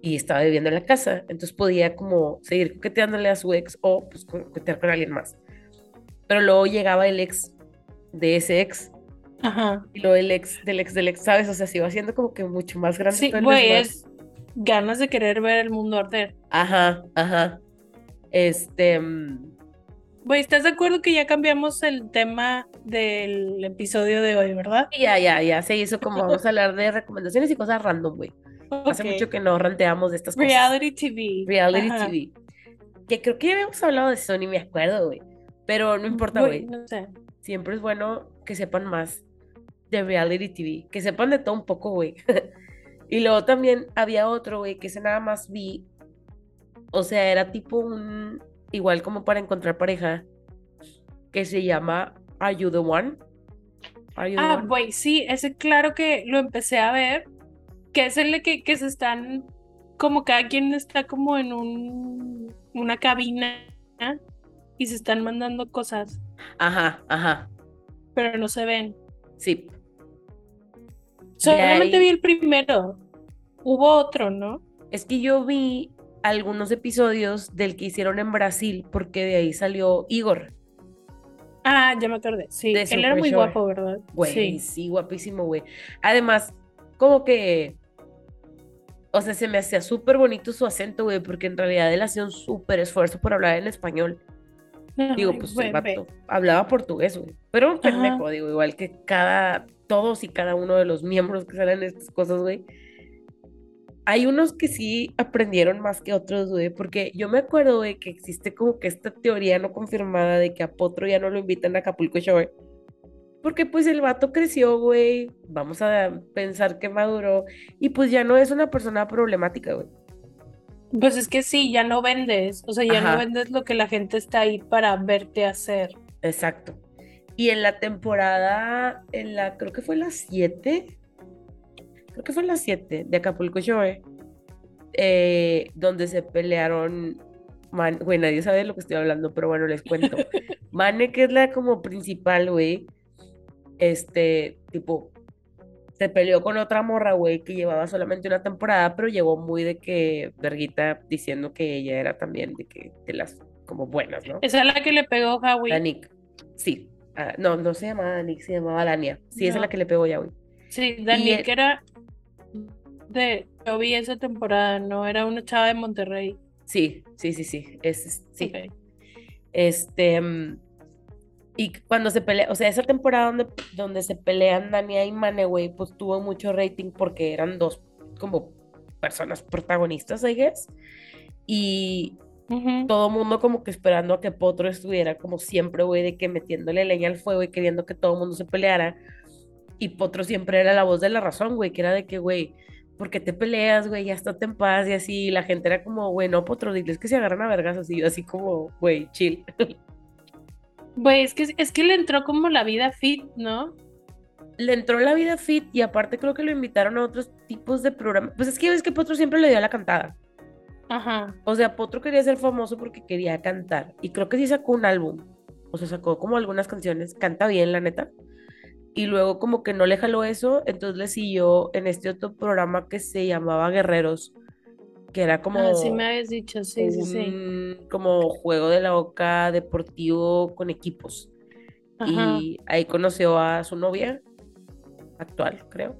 Y estaba viviendo en la casa, entonces podía como seguir coqueteándole a su ex o pues coquetear con alguien más. Pero luego llegaba el ex de ese ex Ajá. Y lo del ex, del ex, del ex, ¿sabes? O sea, se iba haciendo como que mucho más grande. Sí, güey, es ganas de querer ver el mundo arder. Ajá, ajá. Este. Mm, güey, ¿estás de acuerdo que ya cambiamos el tema del episodio de hoy, verdad? Ya, ya, ya se hizo como vamos a hablar de recomendaciones y cosas random, güey. Hace mucho que no ranteamos de estas cosas. Reality TV. Reality TV. Que creo que ya habíamos hablado de eso, ni me acuerdo, güey. Pero no importa, güey. No sé. Siempre es bueno que sepan más de reality TV. Que sepan de todo un poco, güey. <laughs> y luego también había otro, güey, que ese nada más vi. O sea, era tipo un. Igual como para encontrar pareja. Que se llama Are You the One? ah, güey, sí, ese claro que lo empecé a ver. Que es el de que, que se están. Como cada quien está como en un. Una cabina. Y se están mandando cosas. Ajá, ajá. Pero no se ven. Sí. Solamente vi el primero. Hubo otro, ¿no? Es que yo vi algunos episodios del que hicieron en Brasil, porque de ahí salió Igor. Ah, ya me acordé. Sí, él era muy guapo, ¿verdad? Güey, sí. sí, guapísimo, güey. Además, como que. O sea, se me hacía súper bonito su acento, güey, porque en realidad él hacía un súper esfuerzo por hablar en español. Digo, pues hablaba portugués, güey. Pero un pendejo, digo, igual que cada, todos y cada uno de los miembros que salen estas cosas, güey. Hay unos que sí aprendieron más que otros, güey, porque yo me acuerdo, güey, que existe como que esta teoría no confirmada de que a Potro ya no lo invitan a Acapulco Show, porque pues el vato creció, güey, vamos a pensar que maduró, y pues ya no es una persona problemática, güey. Pues es que sí, ya no vendes, o sea, ya no vendes lo que la gente está ahí para verte hacer. Exacto. Y en la temporada, en la, creo que fue la 7, creo que fue la 7 de Acapulco Show, eh, donde se pelearon, man, güey, nadie sabe de lo que estoy hablando, pero bueno, les cuento. <laughs> Mane, que es la como principal, güey, este, tipo, se peleó con otra morra, güey, que llevaba solamente una temporada, pero llegó muy de que Verguita diciendo que ella era también de que de las como buenas, ¿no? Esa es la que le pegó Howie. Danik. Sí. Ah, no, no se llamaba Danik, se llamaba Dania. Sí, esa es la que le pegó ya, güey. Sí, Danik era de yo vi esa temporada, no era una chava de Monterrey. Sí, sí, sí, sí. Es, sí. Este mm, y cuando se pelea, o sea, esa temporada donde, donde se pelean Dania y Mane, güey, pues tuvo mucho rating porque eran dos como personas protagonistas, I guess. Y todo mundo como que esperando a que Potro estuviera como siempre, güey, de que metiéndole leña al fuego y queriendo que todo el mundo se peleara. Y Potro siempre era la voz de la razón, güey, que era de que, güey, ¿por qué te peleas, güey? Ya estate en paz y así. Y la gente era como, güey, no, Potro, diles que se agarran a vergas así, así como, güey, chill. <laughs> Güey, es que, es que le entró como la vida fit, ¿no? Le entró la vida fit y aparte creo que lo invitaron a otros tipos de programas. Pues es que ves que Potro siempre le dio la cantada. Ajá. O sea, Potro quería ser famoso porque quería cantar. Y creo que sí sacó un álbum. O sea, sacó como algunas canciones. Canta bien, la neta. Y luego como que no le jaló eso. Entonces le siguió en este otro programa que se llamaba Guerreros que era como... Ah, sí me habías dicho, sí, sí, sí. Como juego de la boca deportivo con equipos. Y ahí conoció a su novia actual, creo.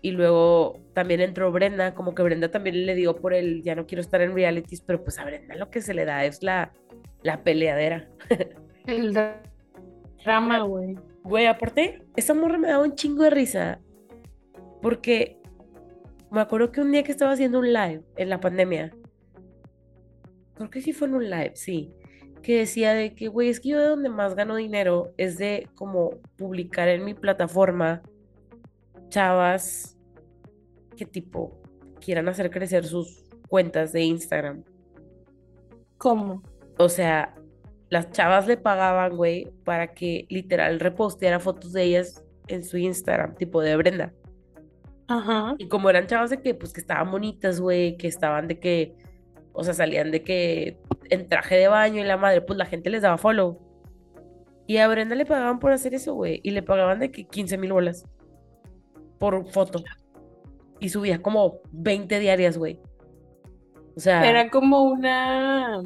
Y luego también entró Brenda, como que Brenda también le dio por el, ya no quiero estar en realities, pero pues a Brenda lo que se le da es la, la peleadera. <laughs> El drama, güey. Güey, aparte, esa morra me daba un chingo de risa. Porque me acuerdo que un día que estaba haciendo un live en la pandemia, creo que sí fue en un live, sí, que decía de que, güey, es que yo de donde más gano dinero es de como publicar en mi plataforma chavas que tipo quieran hacer crecer sus cuentas de Instagram. ¿Cómo? O sea, las chavas le pagaban, güey, para que literal reposteara fotos de ellas en su Instagram, tipo de Brenda. Ajá. Y como eran chavas de que, pues, que estaban bonitas, güey, que estaban de que, o sea, salían de que en traje de baño y la madre, pues la gente les daba follow. Y a Brenda le pagaban por hacer eso, güey. Y le pagaban de que 15 mil bolas por foto. Y subía como 20 diarias, güey. O sea. Era como una.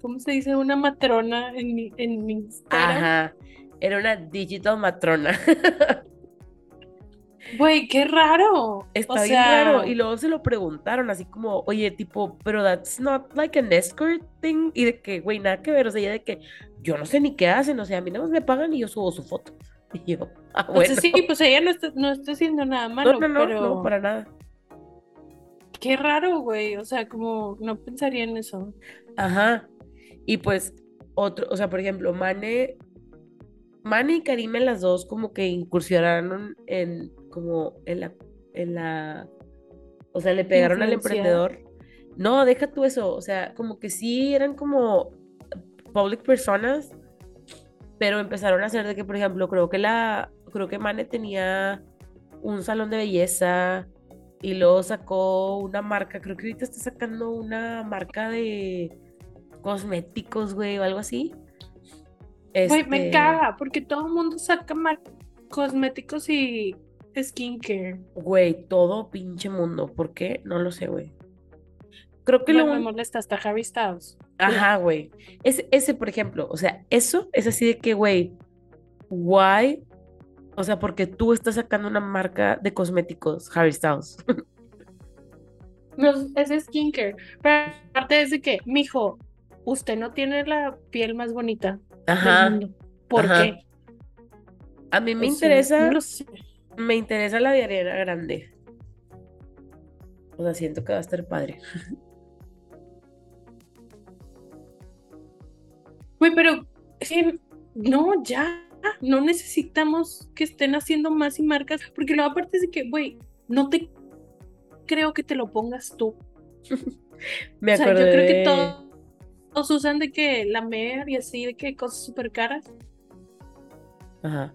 ¿Cómo se dice? Una matrona en en mi Ajá. era una digital matrona. <laughs> Güey, qué raro. Está bien raro. Y luego se lo preguntaron así como, oye, tipo, pero that's not like an escort thing. Y de que, güey, nada que ver. O sea, ya de que yo no sé ni qué hacen. O sea, a mí nada más me pagan y yo subo su foto. <laughs> Y yo, ah, bueno. sí, pues ella no está, no está haciendo nada malo. No, no, no, no, para nada. Qué raro, güey. O sea, como no pensaría en eso. Ajá. Y pues, otro, o sea, por ejemplo, Mane, Mane y Karime las dos como que incursionaron en como en la, en la, o sea, le pegaron al emprendedor. No, deja tú eso, o sea, como que sí eran como public personas, pero empezaron a hacer de que, por ejemplo, creo que la, creo que Mane tenía un salón de belleza y luego sacó una marca, creo que ahorita está sacando una marca de cosméticos, güey, o algo así. Güey, me este caga, porque todo el mundo saca cosméticos y skincare. Güey, todo pinche mundo. ¿Por qué? No lo sé, güey. Creo que lo. me molesta hasta Harry Styles. Ajá, güey. Ese, ese, por ejemplo, o sea, eso es así de que, güey, why? O sea, porque tú estás sacando una marca de cosméticos, Harry Styles. <laughs> No, es skincare. Pero aparte es de que, mijo, usted no tiene la piel más bonita Ajá. del mundo. ¿Por qué? A mí me interesa. Me interesa la diarrea grande. O sea, siento que va a estar padre. <laughs> Güey, pero no, ya. No necesitamos que estén haciendo más y marcas. Porque luego aparte es de que, güey, no te creo que te lo pongas tú. <laughs> Me acuerdo. yo creo que todos, usan de que la mer y así, de que cosas súper caras. Ajá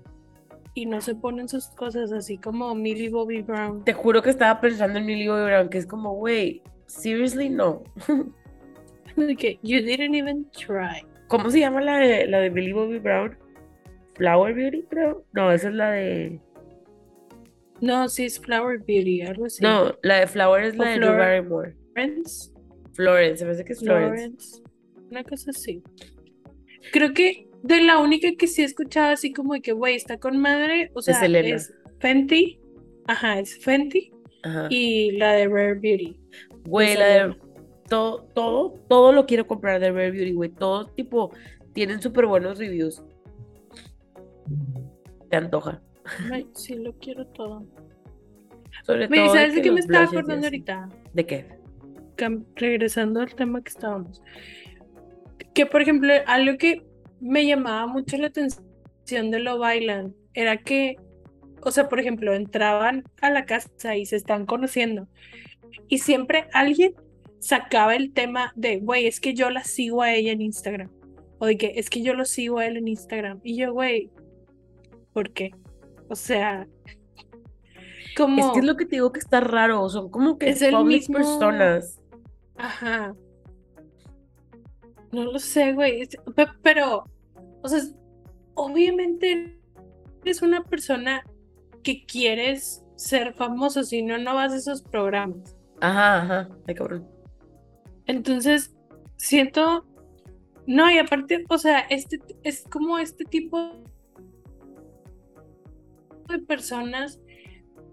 y no se ponen sus cosas así como Millie Bobby Brown. Te juro que estaba pensando en Millie Bobby Brown, que es como, güey, seriously no. <laughs> que you didn't even try. ¿Cómo se llama la de, la de Millie Bobby Brown? Flower Beauty, creo. No, esa es la de. No, sí es Flower Beauty, algo así. No, la de Flower es la de Barrymore. Florence. Florence, me hace que es Florence. Florence. Una cosa así. Creo que de la única que sí he escuchado así como de que, güey, está con madre, o sea, es, Fenty. Ajá, es Fenty. Ajá. Y la de Rare Beauty. Güey, la de todo, todo, todo lo quiero comprar de Rare Beauty, güey. Todo tipo, tienen súper buenos reviews. Te antoja. Ay, sí, lo quiero todo. Sobre todo ¿sabes de, qué me estaba acordando ahorita? ¿De qué? regresando al tema que estábamos. Que, por ejemplo, algo que me llamaba mucho la atención de lo bailan era que, o sea, por ejemplo, entraban a la casa y se están conociendo y siempre alguien sacaba el tema de, güey, es que yo la sigo a ella en Instagram o de que es que yo lo sigo a él en Instagram y yo, güey, ¿por qué? O sea, como... Es que es lo que te digo que está raro, son como que es el mismo... personas. Ajá. No lo sé, güey. Pero, o sea, obviamente eres una persona que quieres ser famoso, si no, no vas a esos programas. Ajá, ajá, ay cabrón. Entonces, siento. No, y aparte, o sea, este es como este tipo de personas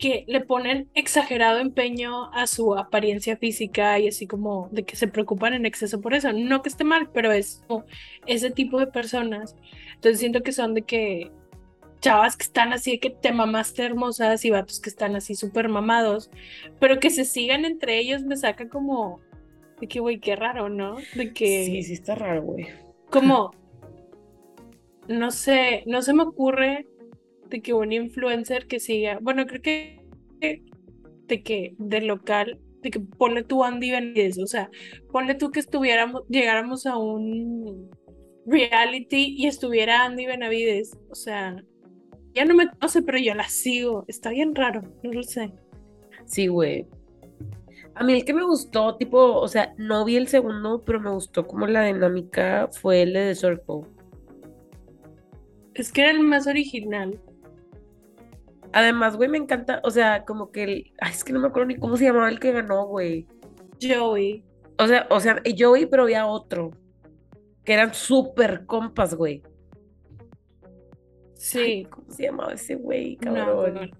que le ponen exagerado empeño a su apariencia física y así como de que se preocupan en exceso por eso. No que esté mal, pero es como ese tipo de personas. Entonces siento que son de que chavas que están así de que te mamaste hermosas y vatos que están así súper mamados, pero que se sigan entre ellos me saca como de que, güey, qué raro, ¿no? De que... Sí, sí está raro, güey. Como, no sé, no se me ocurre de que un influencer que siga, bueno, creo que de que del local, de que ponle tú Andy Benavides, o sea, ponle tú que estuviéramos, llegáramos a un reality y estuviera Andy Benavides, o sea, ya no me conoce, pero yo la sigo, está bien raro, no lo sé. Sí, güey. A mí el que me gustó, tipo, o sea, no vi el segundo, pero me gustó como la dinámica fue el de Circle. Es que era el más original. Además, güey, me encanta, o sea, como que el, ay, es que no me acuerdo ni cómo se llamaba el que ganó, güey. Joey. O sea, o sea, Joey, pero había otro. Que eran súper compas, güey. Sí. ¿Cómo se llamaba ese güey, cabrón?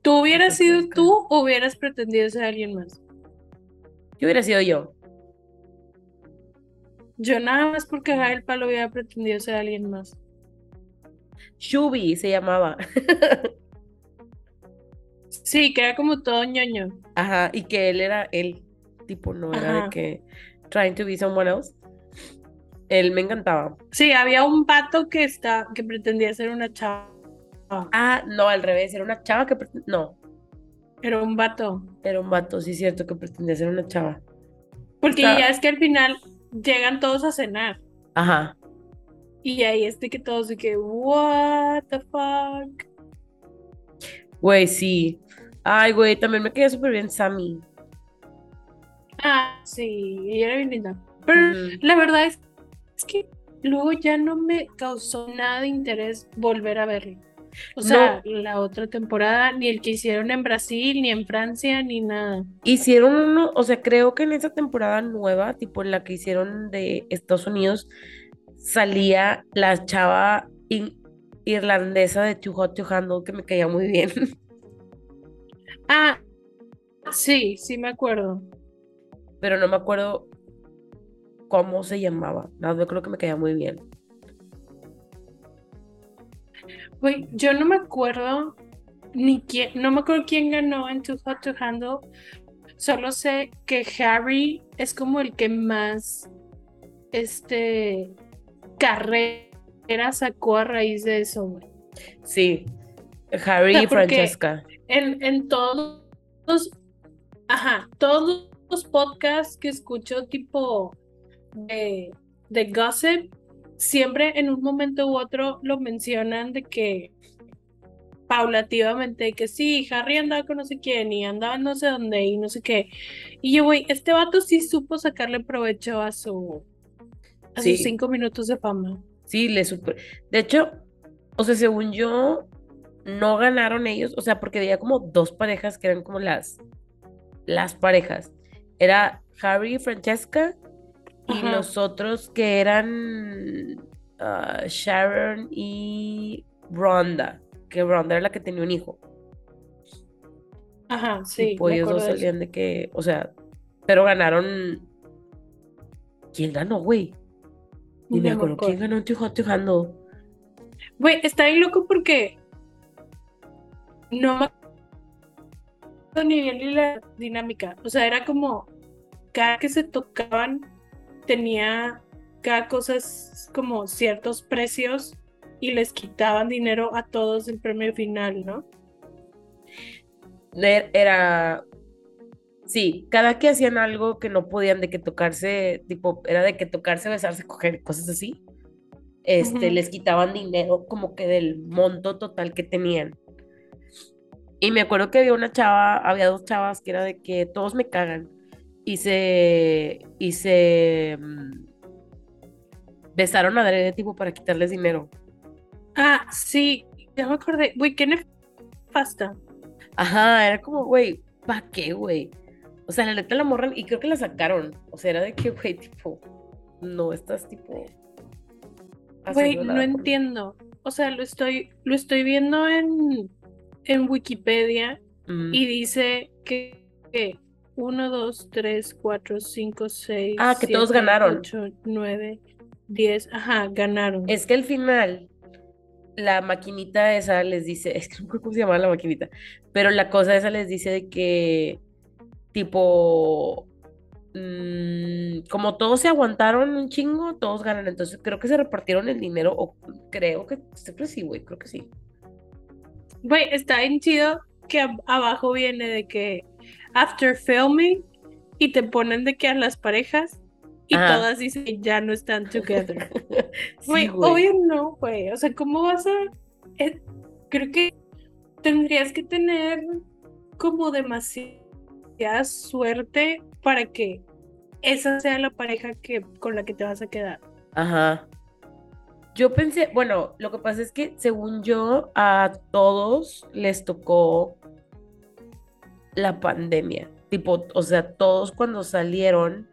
¿Tú hubieras sido tú o hubieras pretendido ser alguien más? Yo hubiera sido yo. Yo nada más porque Jael Palo hubiera pretendido ser alguien más. Shubi se llamaba. sí, que era como todo ñoño. Ajá, y que él era él, tipo, no era de que trying to be someone else. Él me encantaba. Sí, había un pato que está, que pretendía ser una chava. Ah, no, al revés, era una chava que no. Era un vato. Era un vato, sí, cierto, que pretendía ser una chava. Porque ya es que al final llegan todos a cenar. Ajá. Y ahí este que todos de que, what the fuck. Güey, sí. Ay, güey, también me quedé súper bien Sammy. Ah, sí, ella era bien linda. Pero la verdad es, es, que luego ya no me causó nada de interés volver a verlo. O sea, la otra temporada, ni el que hicieron en Brasil, ni en Francia, ni nada. Hicieron uno, o sea, creo que en esa temporada nueva, tipo en la que hicieron de Estados Unidos, salía la chava irlandesa de Too Hot to Handle, que me caía muy bien. <laughs> Ah, sí, sí me acuerdo. Pero no me acuerdo cómo se llamaba. Nada, yo creo que me caía muy bien. Güey, yo no me acuerdo ni quién, no me acuerdo quién ganó en Too Hot to Handle. Solo sé que Harry es como el que más este carrera sacó a raíz de eso, güey. Sí, Harry y Francesca. En, en todos, ajá, todos los podcasts que escucho tipo de, de gossip, siempre en un momento u otro lo mencionan de que paulativamente que sí, Harry andaba con no sé quién y andaba no sé dónde y no sé qué. Y yo, güey, este vato sí supo sacarle provecho a su a sus cinco minutos de fama. Sí, le supo. De hecho, o sea, según yo, no ganaron ellos, o sea, porque había como dos parejas que eran como las, las parejas. Era Harry y Francesca y los otros que eran ah, Sharon y Rhonda, que Rhonda era la que tenía un hijo. Ajá, sí. pues ellos dos salían de que, o sea, pero ganaron. ¿Quién ganó, güey? Ni me acuerdo quién ganó Tujando. Güey, está ahí loco porque no me acuerdo ni bien la dinámica. O sea, era como cada que se tocaban tenía cada cosa como ciertos precios y les quitaban dinero a todos el premio final, ¿no? Era, sí, cada que hacían algo que no podían de que tocarse, tipo, era de que tocarse, besarse, coger, cosas así, este, les quitaban dinero como que del monto total que tenían. Y me acuerdo que había una chava, había dos chavas que era de que todos me cagan y se, y se mm, besaron a de tipo para quitarles dinero. Ah, sí, ya me acordé. Güey, qué nefasta. Ajá, era como, güey, ¿para qué, güey? O sea, la neta la morran y creo que la sacaron. O sea, era de que, güey, tipo, no estás tipo. Güey, no entiendo. O sea, lo estoy, lo estoy viendo en, en Wikipedia mm. y dice que, que 1, 2, 3, 4, 5, 6. Ah, que todos ganaron. 8, 9, 10. Ajá, ganaron. Es que al final, la maquinita esa les dice, es que no cómo se llama la maquinita, pero la cosa esa les dice de que, tipo, mmm, como todos se aguantaron un chingo, todos ganan. Entonces creo que se repartieron el dinero, o creo que, sí, güey, creo que sí. Güey, está bien chido que abajo viene de que after filming y te ponen de que a las parejas y todas dicen que ya no están together. <laughs> Güey, obvio no, güey. O sea, ¿cómo vas a...? Eh, creo que tendrías que tener como demasiada suerte para que esa sea la pareja que, con la que te vas a quedar. Ajá. Yo pensé, bueno, lo que pasa es que según yo, a todos les tocó la pandemia. Tipo, o sea, todos cuando salieron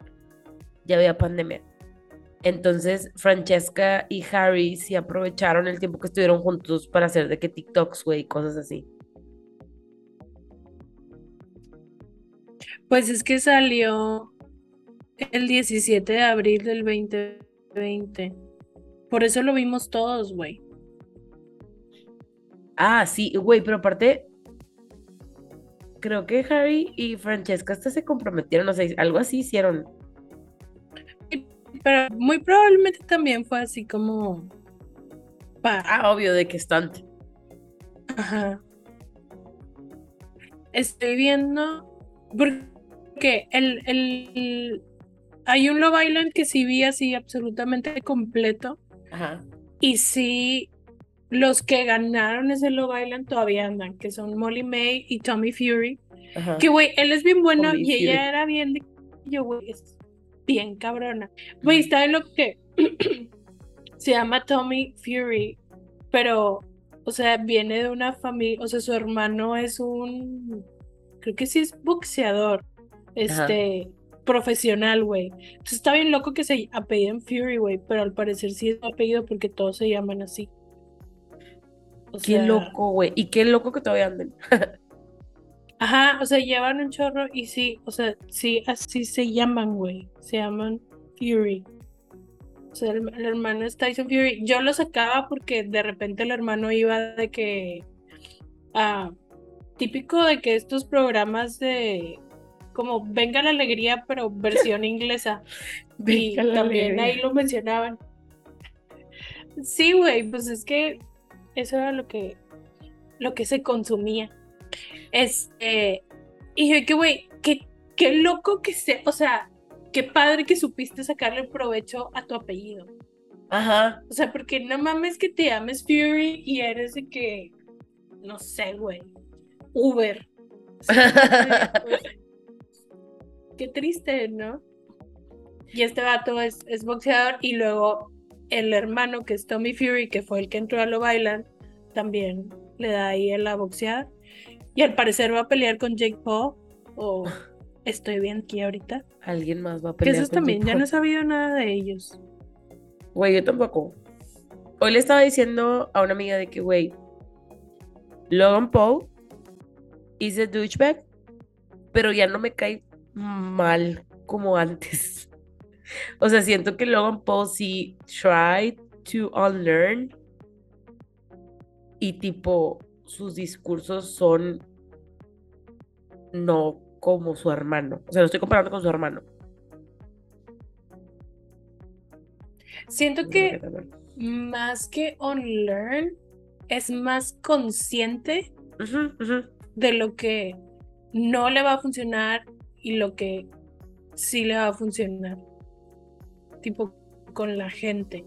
ya había pandemia. Entonces, Francesca y Harry sí aprovecharon el tiempo que estuvieron juntos para hacer de que TikToks, güey, cosas así. Pues es que salió el 17 de abril del 2020. Por eso lo vimos todos, güey. Ah, sí, güey, pero aparte, creo que Harry y Francesca hasta se comprometieron, o sea, algo así hicieron. Pero muy probablemente también fue así como. Ah, obvio, de que están. Ajá. Estoy viendo. Porque el, el, hay un Love Island que sí vi así absolutamente completo. Ajá. Y sí, los que ganaron ese Love Island todavía andan, que son Molly May y Tommy Fury. Ajá. Que, güey, él es bien bueno y ella era bien de... Yo, güey, es bien cabrona. Güey, está en lo que <clears throat> se llama Tommy Fury, pero, o sea, viene de una familia, o sea, su hermano es un, creo que sí es boxeador, este, profesional, güey. Entonces está bien loco que se apelliden Fury, güey, pero al parecer sí es apellido porque todos se llaman así. qué loco, güey. Y qué loco que todavía anden. <laughs> Ajá, o sea, llevan un chorro y sí, o sea, sí, así se llaman, güey. Se llaman Fury. O sea, el, hermano es Tyson Fury. Yo lo sacaba porque de repente el hermano iba de que. Ah, típico de que estos programas de. Como Venga la Alegría, pero versión inglesa. <laughs> y también ahí lo mencionaban. Sí, güey, pues es que eso era lo que. Lo que se consumía. Este, y yo que, güey, qué, qué loco que sea, o sea, qué padre que supiste sacarle provecho a tu apellido. Ajá. O sea, porque no mames que te llames Fury y eres de que, no sé, güey, Uber. <laughs> qué triste, ¿no? Y este vato es, es boxeador y luego el hermano que es Tommy Fury, que fue el que entró a lo bailan, también le da ahí en la boxeada. Y al parecer va a pelear con Jake Paul. O <laughs> estoy bien aquí ahorita. Alguien más va a pelear. Que esos también, ya no he sabido nada de ellos. Güey, yo tampoco. Hoy le estaba diciendo a una amiga de que, güey, Logan Paul is a douchebag, pero ya no me cae mal como antes. <laughs> O sea, siento que Logan Paul sí tried to unlearn y tipo sus discursos son no como su hermano. O sea, lo estoy comparando con su hermano. Siento que más que unlearn, es más consciente de lo que no le va a funcionar y lo que sí le va a funcionar. Tipo con la gente.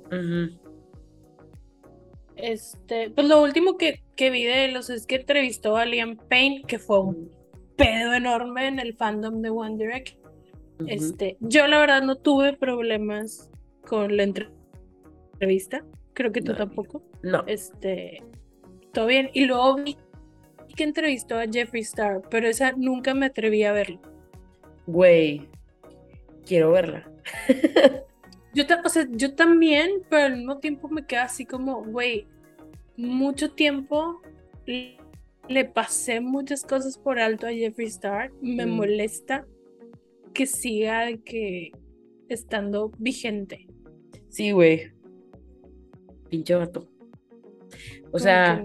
Este, pues lo último que, que vi de los es que entrevistó a Liam Payne, que fue un pedo enorme en el fandom de One Direct. Este, yo la verdad no tuve problemas con la entrevista. Creo que tú tampoco. No. Este, todo bien. Y luego vi que entrevistó a Jeffree Star, pero esa nunca me atreví a verlo. Güey, quiero verla. Yo, o sea, yo también, pero al mismo tiempo me queda así como, güey, mucho tiempo le pasé muchas cosas por alto a Jeffree Star. Me mm. molesta que siga que estando vigente. Sí, güey. Pinche vato. O sea,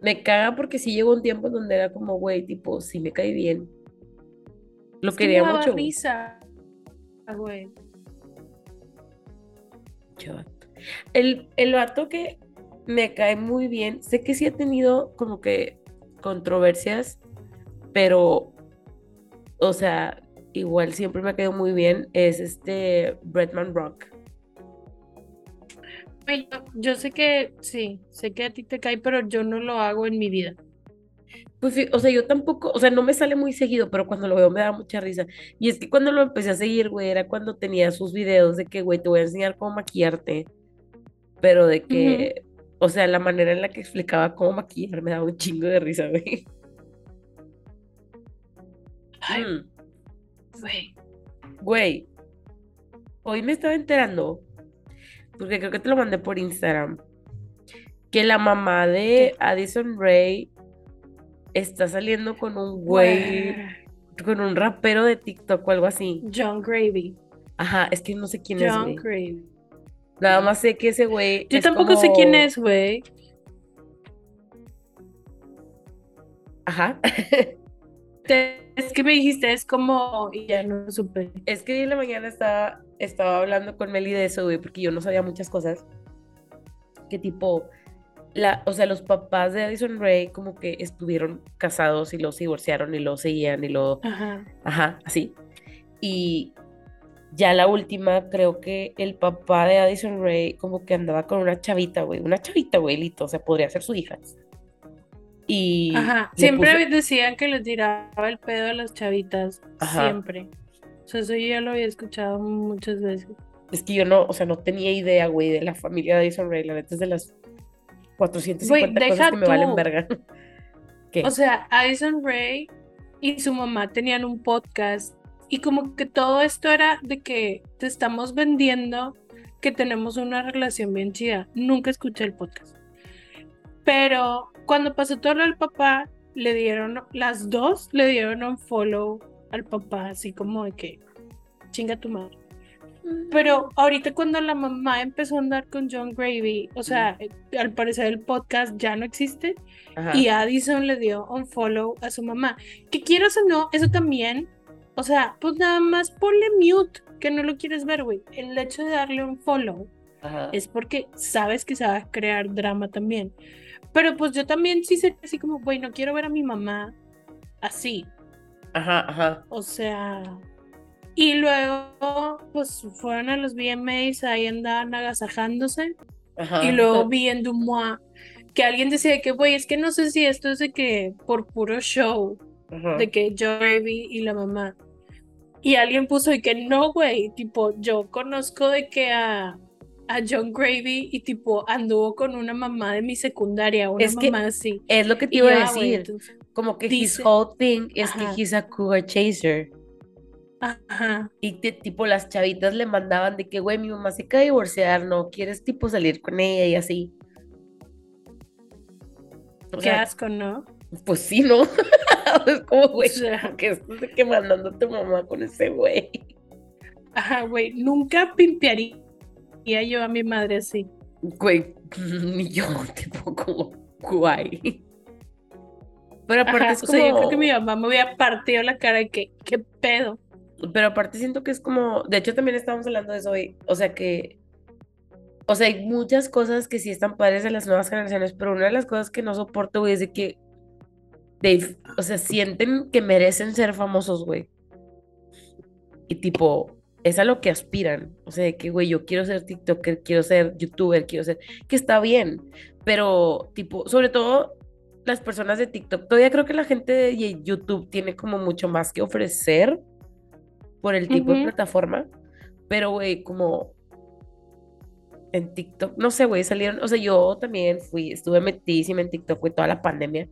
me caga porque sí llegó un tiempo donde era como, güey, tipo, sí me cae bien. Lo quería mucho. risa, güey. El, el vato que me cae muy bien, sé que sí ha tenido como que controversias, pero, o sea, igual siempre me ha quedado muy bien, es este Bretman Rock. Yo, sé que, sí, sé que a ti te cae, pero yo no lo hago en mi vida. Pues o sea, yo tampoco, o sea, no me sale muy seguido, pero cuando lo veo me da mucha risa. Y es que cuando lo empecé a seguir, güey, era cuando tenía sus videos de que, güey, te voy a enseñar cómo maquillarte, pero de que, o sea, la manera en la que explicaba cómo maquillar me daba un chingo de risa, güey. Ay, mm. güey. Güey, hoy me estaba enterando porque creo que te lo mandé por Instagram, que la mamá de Addison Ray está saliendo con un güey, con un rapero de TikTok o algo así. John Gravy. Ajá, es que no sé quién es. John Gravy. Nada más sé que ese güey. Yo tampoco sé quién es, güey. Ajá. es que me dijiste, es como. Y ya no supe. Es que en la mañana estaba, estaba hablando con Meli de eso, güey, porque yo no sabía muchas cosas. Que tipo. La, o sea, los papás de Addison Ray como que estuvieron casados y los divorciaron y lo seguían y lo... Ajá. Ajá, así. Y ya la última, creo que el papá de Addison Ray como que andaba con una chavita, güey. Una chavita, güey, Lito. O sea, podría ser su hija. Y Ajá. Siempre decían que les tiraba el pedo a las chavitas. Siempre. O sea, eso yo ya lo había escuchado muchas veces. Es que yo no, o sea, no tenía idea, güey, de la familia de Addison Ray. La neta es de las 450 cosas que me valen verga. <laughs> O sea, Addison Ray y su mamá tenían un podcast y como que todo esto era de que te estamos vendiendo que tenemos una relación bien chida. Nunca escuché el podcast. Pero cuando pasó todo el papá, le dieron, las dos le dieron un follow al papá, así como de que chinga tu madre. Pero ahorita cuando la mamá empezó a andar con John Gravy, o sea, eh, al parecer el podcast ya no existe y Addison le dio un follow a su mamá. Que quieras o no, eso también, o sea, pues nada más ponle mute, que no lo quieres ver, güey. El hecho de darle un follow es porque sabes que se va a crear drama también. Pero pues yo también sí sé así como, güey, no quiero ver a mi mamá así. Ajá, ajá. O sea, y luego, pues fueron a los VMAs, ahí andaban agasajándose. Ajá. Y luego vi en Dumois que alguien decía que, güey, es que no sé si esto es de que por puro show, de que Joey y la mamá. Y alguien puso y que no, güey, tipo, yo conozco de que a a John Gravy y tipo anduvo con una mamá de mi secundaria, una mamá así. Es lo que te iba a decir. como que his whole thing es que he's a cougar chaser. Ajá. Y tipo las chavitas le mandaban de que, güey, mi mamá se acaba de divorciar, ¿no? ¿Quieres tipo salir con ella y así? Qué asco, ¿no? Pues sí, ¿no? <laughs> es como, güey, que estás de que mandando a tu mamá con ese güey. Ajá, güey, nunca pimpearía yo a mi madre así. Güey, ni <laughs> yo, tipo como guay. Pero aparte es como... O sea, yo creo que mi mamá me había partido la cara de que, ¿qué pedo? Pero aparte siento que es como... De hecho, también estábamos hablando de eso hoy. O sea, que... O sea, hay muchas cosas que sí están padres de las nuevas generaciones, pero una de las cosas que no soporto, güey, es de que... Dave, o sea, sienten que merecen ser famosos, güey. Y tipo, es a lo que aspiran. O sea, que, güey, yo quiero ser TikToker, quiero ser YouTuber, quiero ser. que está bien. Pero, tipo, sobre todo las personas de TikTok. Todavía creo que la gente de YouTube tiene como mucho más que ofrecer por el tipo de plataforma. Pero, güey, como en TikTok, no sé, güey, salieron, o sea, yo también fui, estuve metidísima en TikTok, güey, toda la pandemia,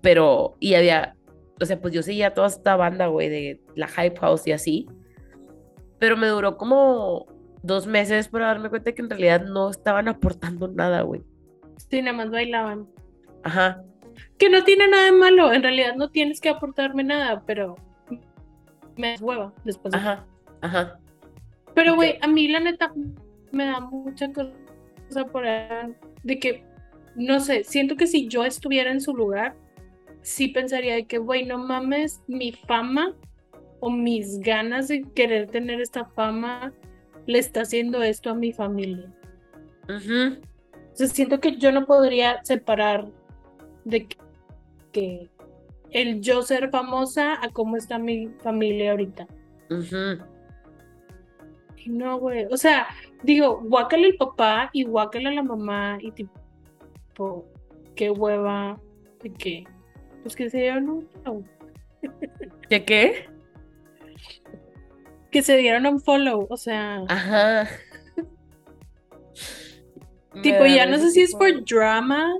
pero, y había, o sea, pues yo seguía toda esta banda, güey, de la Hype House y así, pero me duró como dos meses para darme cuenta que en realidad no estaban aportando nada, güey. Sí, nada más bailaban. Ajá. Que no tiene nada de malo, en realidad no tienes que aportarme nada, pero me hueva después. Ajá, ajá. Pero, güey, a mí la neta me da mucha cosa por ahí de que, no sé, siento que si yo estuviera en su lugar, sí pensaría de que, güey, no mames, mi fama o mis ganas de querer tener esta fama le está haciendo esto a mi familia. siento que yo no podría separar de que, el yo ser famosa a cómo está mi familia ahorita. No, güey. O sea, digo, guácale el papá y guácale la mamá y tipo, qué hueva, de qué. Pues que se no. <laughs> ¿Qué qué? que se dieron un follow, o sea. Ajá. <laughs> tipo, ya no sé si es por drama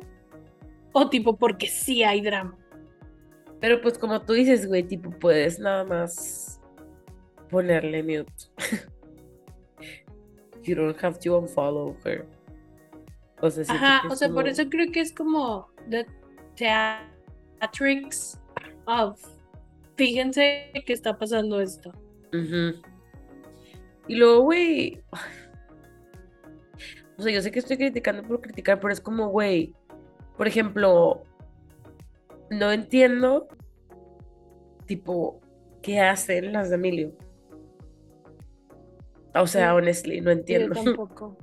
o tipo porque sí hay drama. Pero pues como tú dices, güey, tipo, puedes nada más ponerle mute. <laughs> You don't have to unfollow her. O sea, Ajá, o sea, por eso creo que es como the theatrics of fíjense que está pasando esto. Y luego, güey. <sighs> O sea, yo sé que estoy criticando por criticar, pero es como, güey. Por ejemplo, no entiendo, tipo, qué hacen las de Emilio. O sea, honestly, no entiendo. Yo <laughs> tampoco.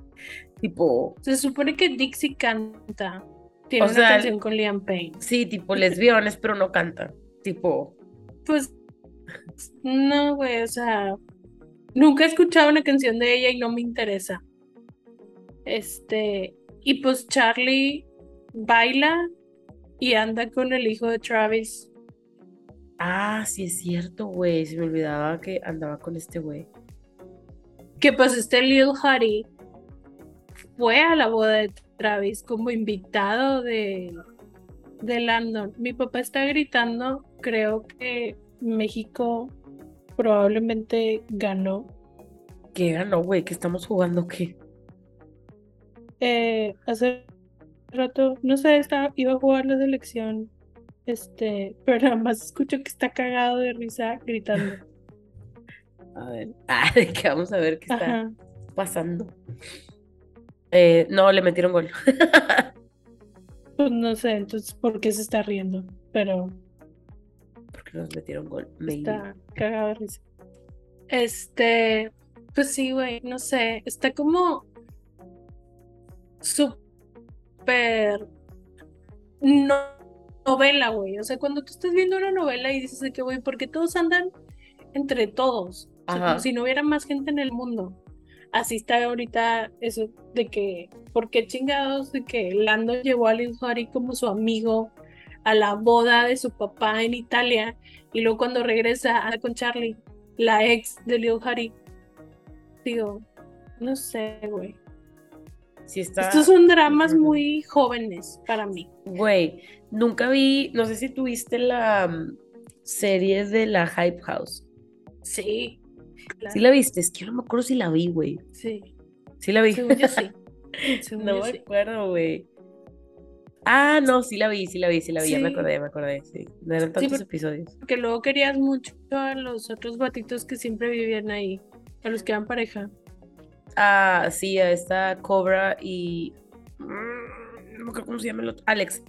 tipo. Se supone que Dixie canta. Tiene una canción con Liam Payne. Sí, tipo lesbianes, pero no canta. Tipo. Pues. No, güey, o sea. Nunca he escuchado una canción de ella y no me interesa. Este. Y pues Charlie baila y anda con el hijo de Travis. Ah, sí es cierto, güey. Se me olvidaba que andaba con este güey. Que pues este Lil Huddy fue a la boda de Travis como invitado de, de Landon. Mi papá está gritando, creo que México probablemente ganó. ¿Qué ganó, güey? ¿Qué estamos jugando? ¿Qué? Eh, hace rato, no sé, estaba, iba a jugar la selección, este, <laughs> pero nada más escucho que está cagado de risa gritando. A ver, <laughs> ah, que vamos a ver qué está pasando. Eh, no, le metieron gol. <laughs> pues no sé, entonces, ¿por qué se está riendo? Pero. Porque nos metieron gol. Está cagado de risa. Este. Pues sí, güey, no sé. Está como. Súper. No, novela, güey. O sea, cuando tú estás viendo una novela y dices que, güey, porque todos andan entre todos. O sea, como si no hubiera más gente en el mundo así está ahorita eso de que, ¿por qué chingados de que Lando llevó a Lil Harry como su amigo a la boda de su papá en Italia y luego cuando regresa con Charlie, la ex de Lil Harry? Digo, no sé, güey. Sí está... Estos son dramas muy jóvenes para mí. Güey, nunca vi, no sé si tuviste la mm, serie de la Hype House. Sí. ¿Sí la viste? Es que yo no me acuerdo si la vi, güey. Sí. ¿Sí la vi? Según yo sí. <laughs> no me acuerdo, güey. Ah, no, sí la vi, sí la vi, sí la vi, ya me acordé, me acordé, sí. No eran tantos episodios. Porque luego querías mucho a los otros batitos que siempre vivían ahí, a los que eran pareja. Ah, sí, a esta Cobra y... Mm, no me acuerdo cómo se llama el otro. Alex.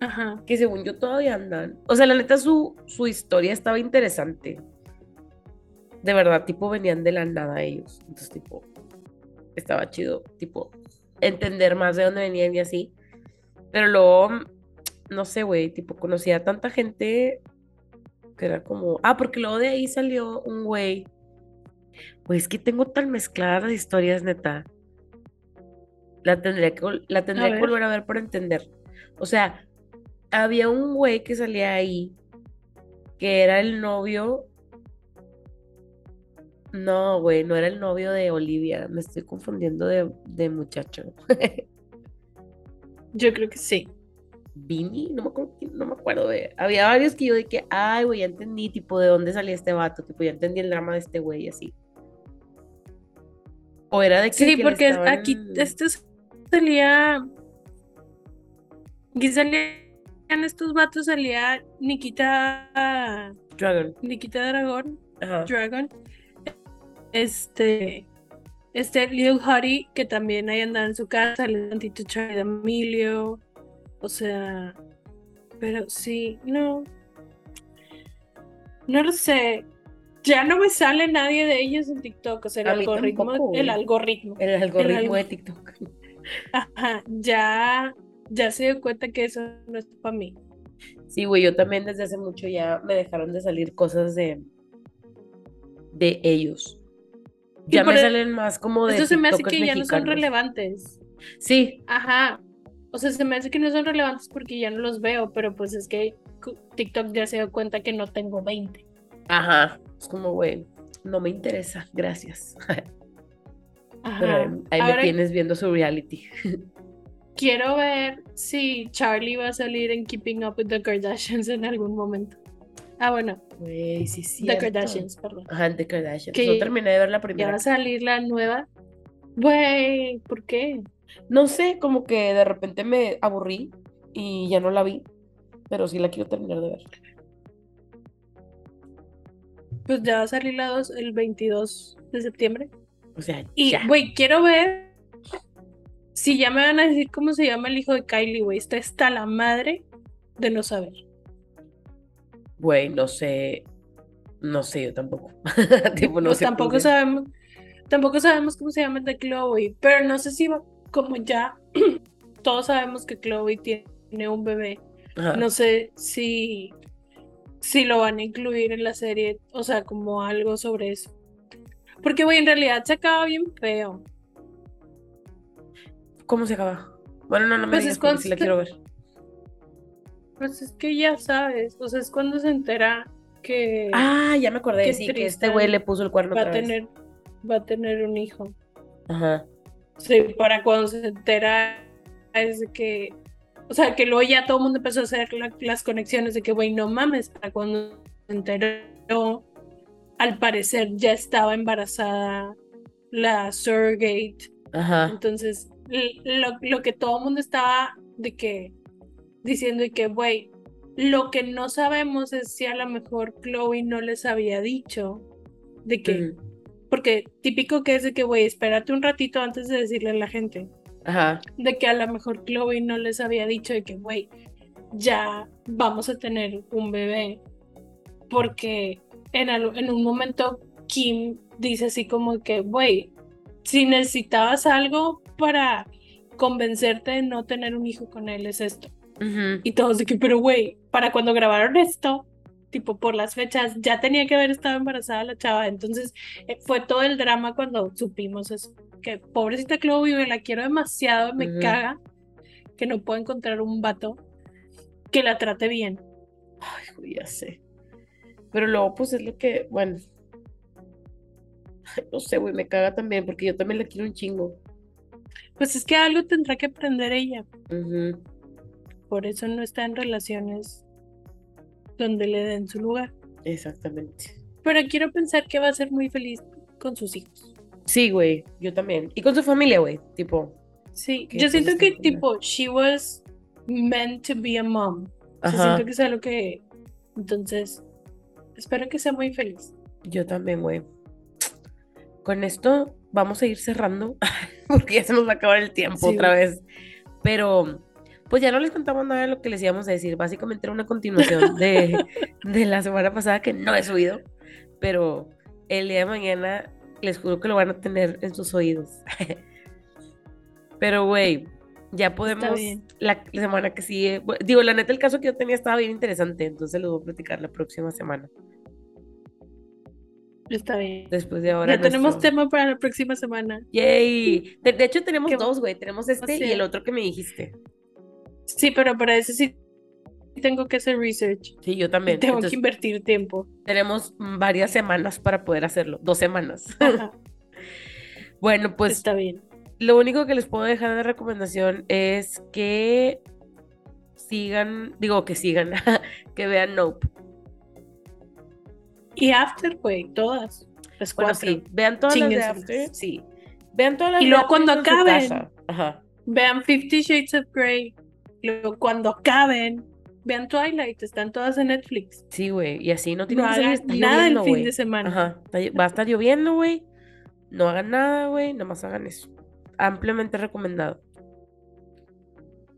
Ajá. Que según yo todavía andan. O sea, la neta su, su historia estaba interesante de verdad, tipo, venían de la nada ellos. Entonces, tipo, estaba chido, tipo, entender más de dónde venían y así. Pero luego, no sé, güey, tipo, conocía a tanta gente que era como, ah, porque luego de ahí salió un güey. Pues es que tengo tan mezcladas las historias, neta. La tendría que, la tendría que volver a ver para entender. O sea, había un güey que salía ahí, que era el novio no, güey, no era el novio de Olivia. Me estoy confundiendo de, muchacho. <laughs> yo creo que sí. Vini, no me acuerdo, no me acuerdo de. Había varios que yo de que, ay, güey, ya entendí, tipo, de dónde salía este vato, tipo, ya entendí el drama de este güey y así. O era de que. Sí, porque aquí este salía. Aquí salían estos vatos, salía Nikita. Dragon. Nikita Dragon. Dragon este, este Lil Huddy, que también ahí andaba en su casa, el tantito de Emilio, o sea, pero sí, no, no lo sé, ya no me sale nadie de ellos en TikTok, o sea, el algoritmo, el algoritmo, el algoritmo, de TikTok. Ajá, ya, ya se dio cuenta que eso no es para mí. Sí, güey, yo también desde hace mucho ya me dejaron de salir cosas de, de ellos. Ya me salen más como de. Eso se me hace que ya no son relevantes. Sí. Ajá. O sea, se me hace que no son relevantes porque ya no los veo, pero pues es que TikTok ya se dio cuenta que no tengo 20. Ajá. Es como, güey, no me interesa, gracias. <laughs> Ajá. ahí me tienes viendo su reality. quiero ver si Charlie va a salir en Keeping Up with the Kardashians en algún momento. Ah, bueno. Güey, sí, sí. The Kardashians, perdón. Ajá, The Kardashians. Que no terminé de ver la primera. Ya va a salir la nueva Güey, ¿por qué? No sé, como que de repente me aburrí y ya no la vi, pero sí la quiero terminar de ver. Pues ya va a salir la 2 el 22 de septiembre. O sea, y, güey, quiero ver si ya me van a decir cómo se llama el hijo de Kylie, güey. Está, está la madre de no saber. Güey, no sé. No sé, yo tampoco. <laughs> tipo, no pues tampoco sabemos. Tampoco sabemos cómo se llama el de Chloe, pero no sé si va, como ya <clears throat> todos sabemos que Chloe tiene un bebé. No sé si si lo van a incluir en la serie, o sea, como algo sobre eso. Porque, güey, en realidad se acaba bien feo. ¿Cómo se acaba? Bueno, no, no me pues digas si la quiero ver. Pues es que ya sabes, o sea, es cuando se entera que... Ah, ya me acordé, sí, que este güey le puso el cuerno va a tener, Va a tener un hijo. Ajá. Sí, para cuando se entera es que o sea, que luego ya todo el mundo empezó a hacer las conexiones de que, güey, no mames, para cuando se enteró, al parecer ya estaba embarazada la surrogate. Ajá. Entonces, lo, lo que todo el mundo estaba de que diciendo y que, güey, lo que no sabemos es si a lo mejor Chloe no les había dicho de que, porque típico que es de que, güey, espérate un ratito antes de decirle a la gente. De que a lo mejor Chloe no les había dicho de que, güey, ya vamos a tener un bebé. Porque en, en un momento Kim dice así como que, güey, si necesitabas algo para convencerte de no tener un hijo con él, es esto. Y todos de que, pero güey, para cuando grabaron esto, tipo por las fechas, ya tenía que haber estado embarazada la chava. Entonces eh, fue todo el drama cuando supimos eso que pobrecita Chloe, me la quiero demasiado, me caga que no puedo encontrar un vato que la trate bien. Ay, ya sé. Pero luego, pues es lo que, bueno. no sé, güey, me caga también, porque yo también la quiero un chingo. Pues es que algo tendrá que aprender ella. Por eso no está en relaciones donde le den su lugar. Exactamente. Pero quiero pensar que va a ser muy feliz con sus hijos. Sí, güey, yo también. Y con su familia, güey, tipo. Sí, yo siento que, tipo, she was meant to be a mom. O siento que sea lo que. Entonces, espero que sea muy feliz. Yo también, güey. Con esto vamos a ir cerrando, <laughs> porque ya se nos va a acabar el tiempo otra vez. Pero, pues ya no les contamos nada de lo que les íbamos a decir. Básicamente era una continuación <laughs> de, de la semana pasada que no he subido. Pero el día de mañana les juro que lo van a tener en sus oídos. <laughs> Pero, güey, ya podemos la, semana que sigue. Digo, la neta, el caso que yo tenía estaba bien interesante, entonces lo voy a platicar la próxima semana. Está bien. Después de ahora. Ya tenemos tema para la próxima semana. Yay. De, hecho, tenemos dos, güey. Tenemos este y el otro que me dijiste. Sí, pero para ese sí tengo que hacer research. Sí, yo también. Tengo que invertir tiempo. Tenemos varias semanas para poder hacerlo, dos semanas. <laughs> bueno, pues está bien. Lo único que les puedo dejar de recomendación es que sigan, digo que sigan, <laughs> que vean Nope. Y After, güey, todas. Las bueno, sí, vean todas las de After, sí. Vean todas las Y luego cuando acaben, vean Fifty Shades of Grey. Luego cuando acaben, vean Twilight, están todas en Netflix. Sí, güey, y así no tienen no nada el fin de semana. Ajá, va a estar lloviendo, güey. No hagan nada, güey, nomás hagan eso. Ampliamente recomendado.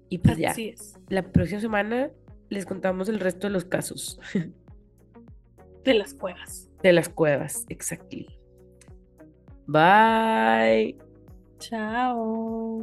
Y pues ya. Es. La próxima semana les contamos el resto de los casos. <laughs> De las cuevas. De las cuevas, exactly. Bye. Chao.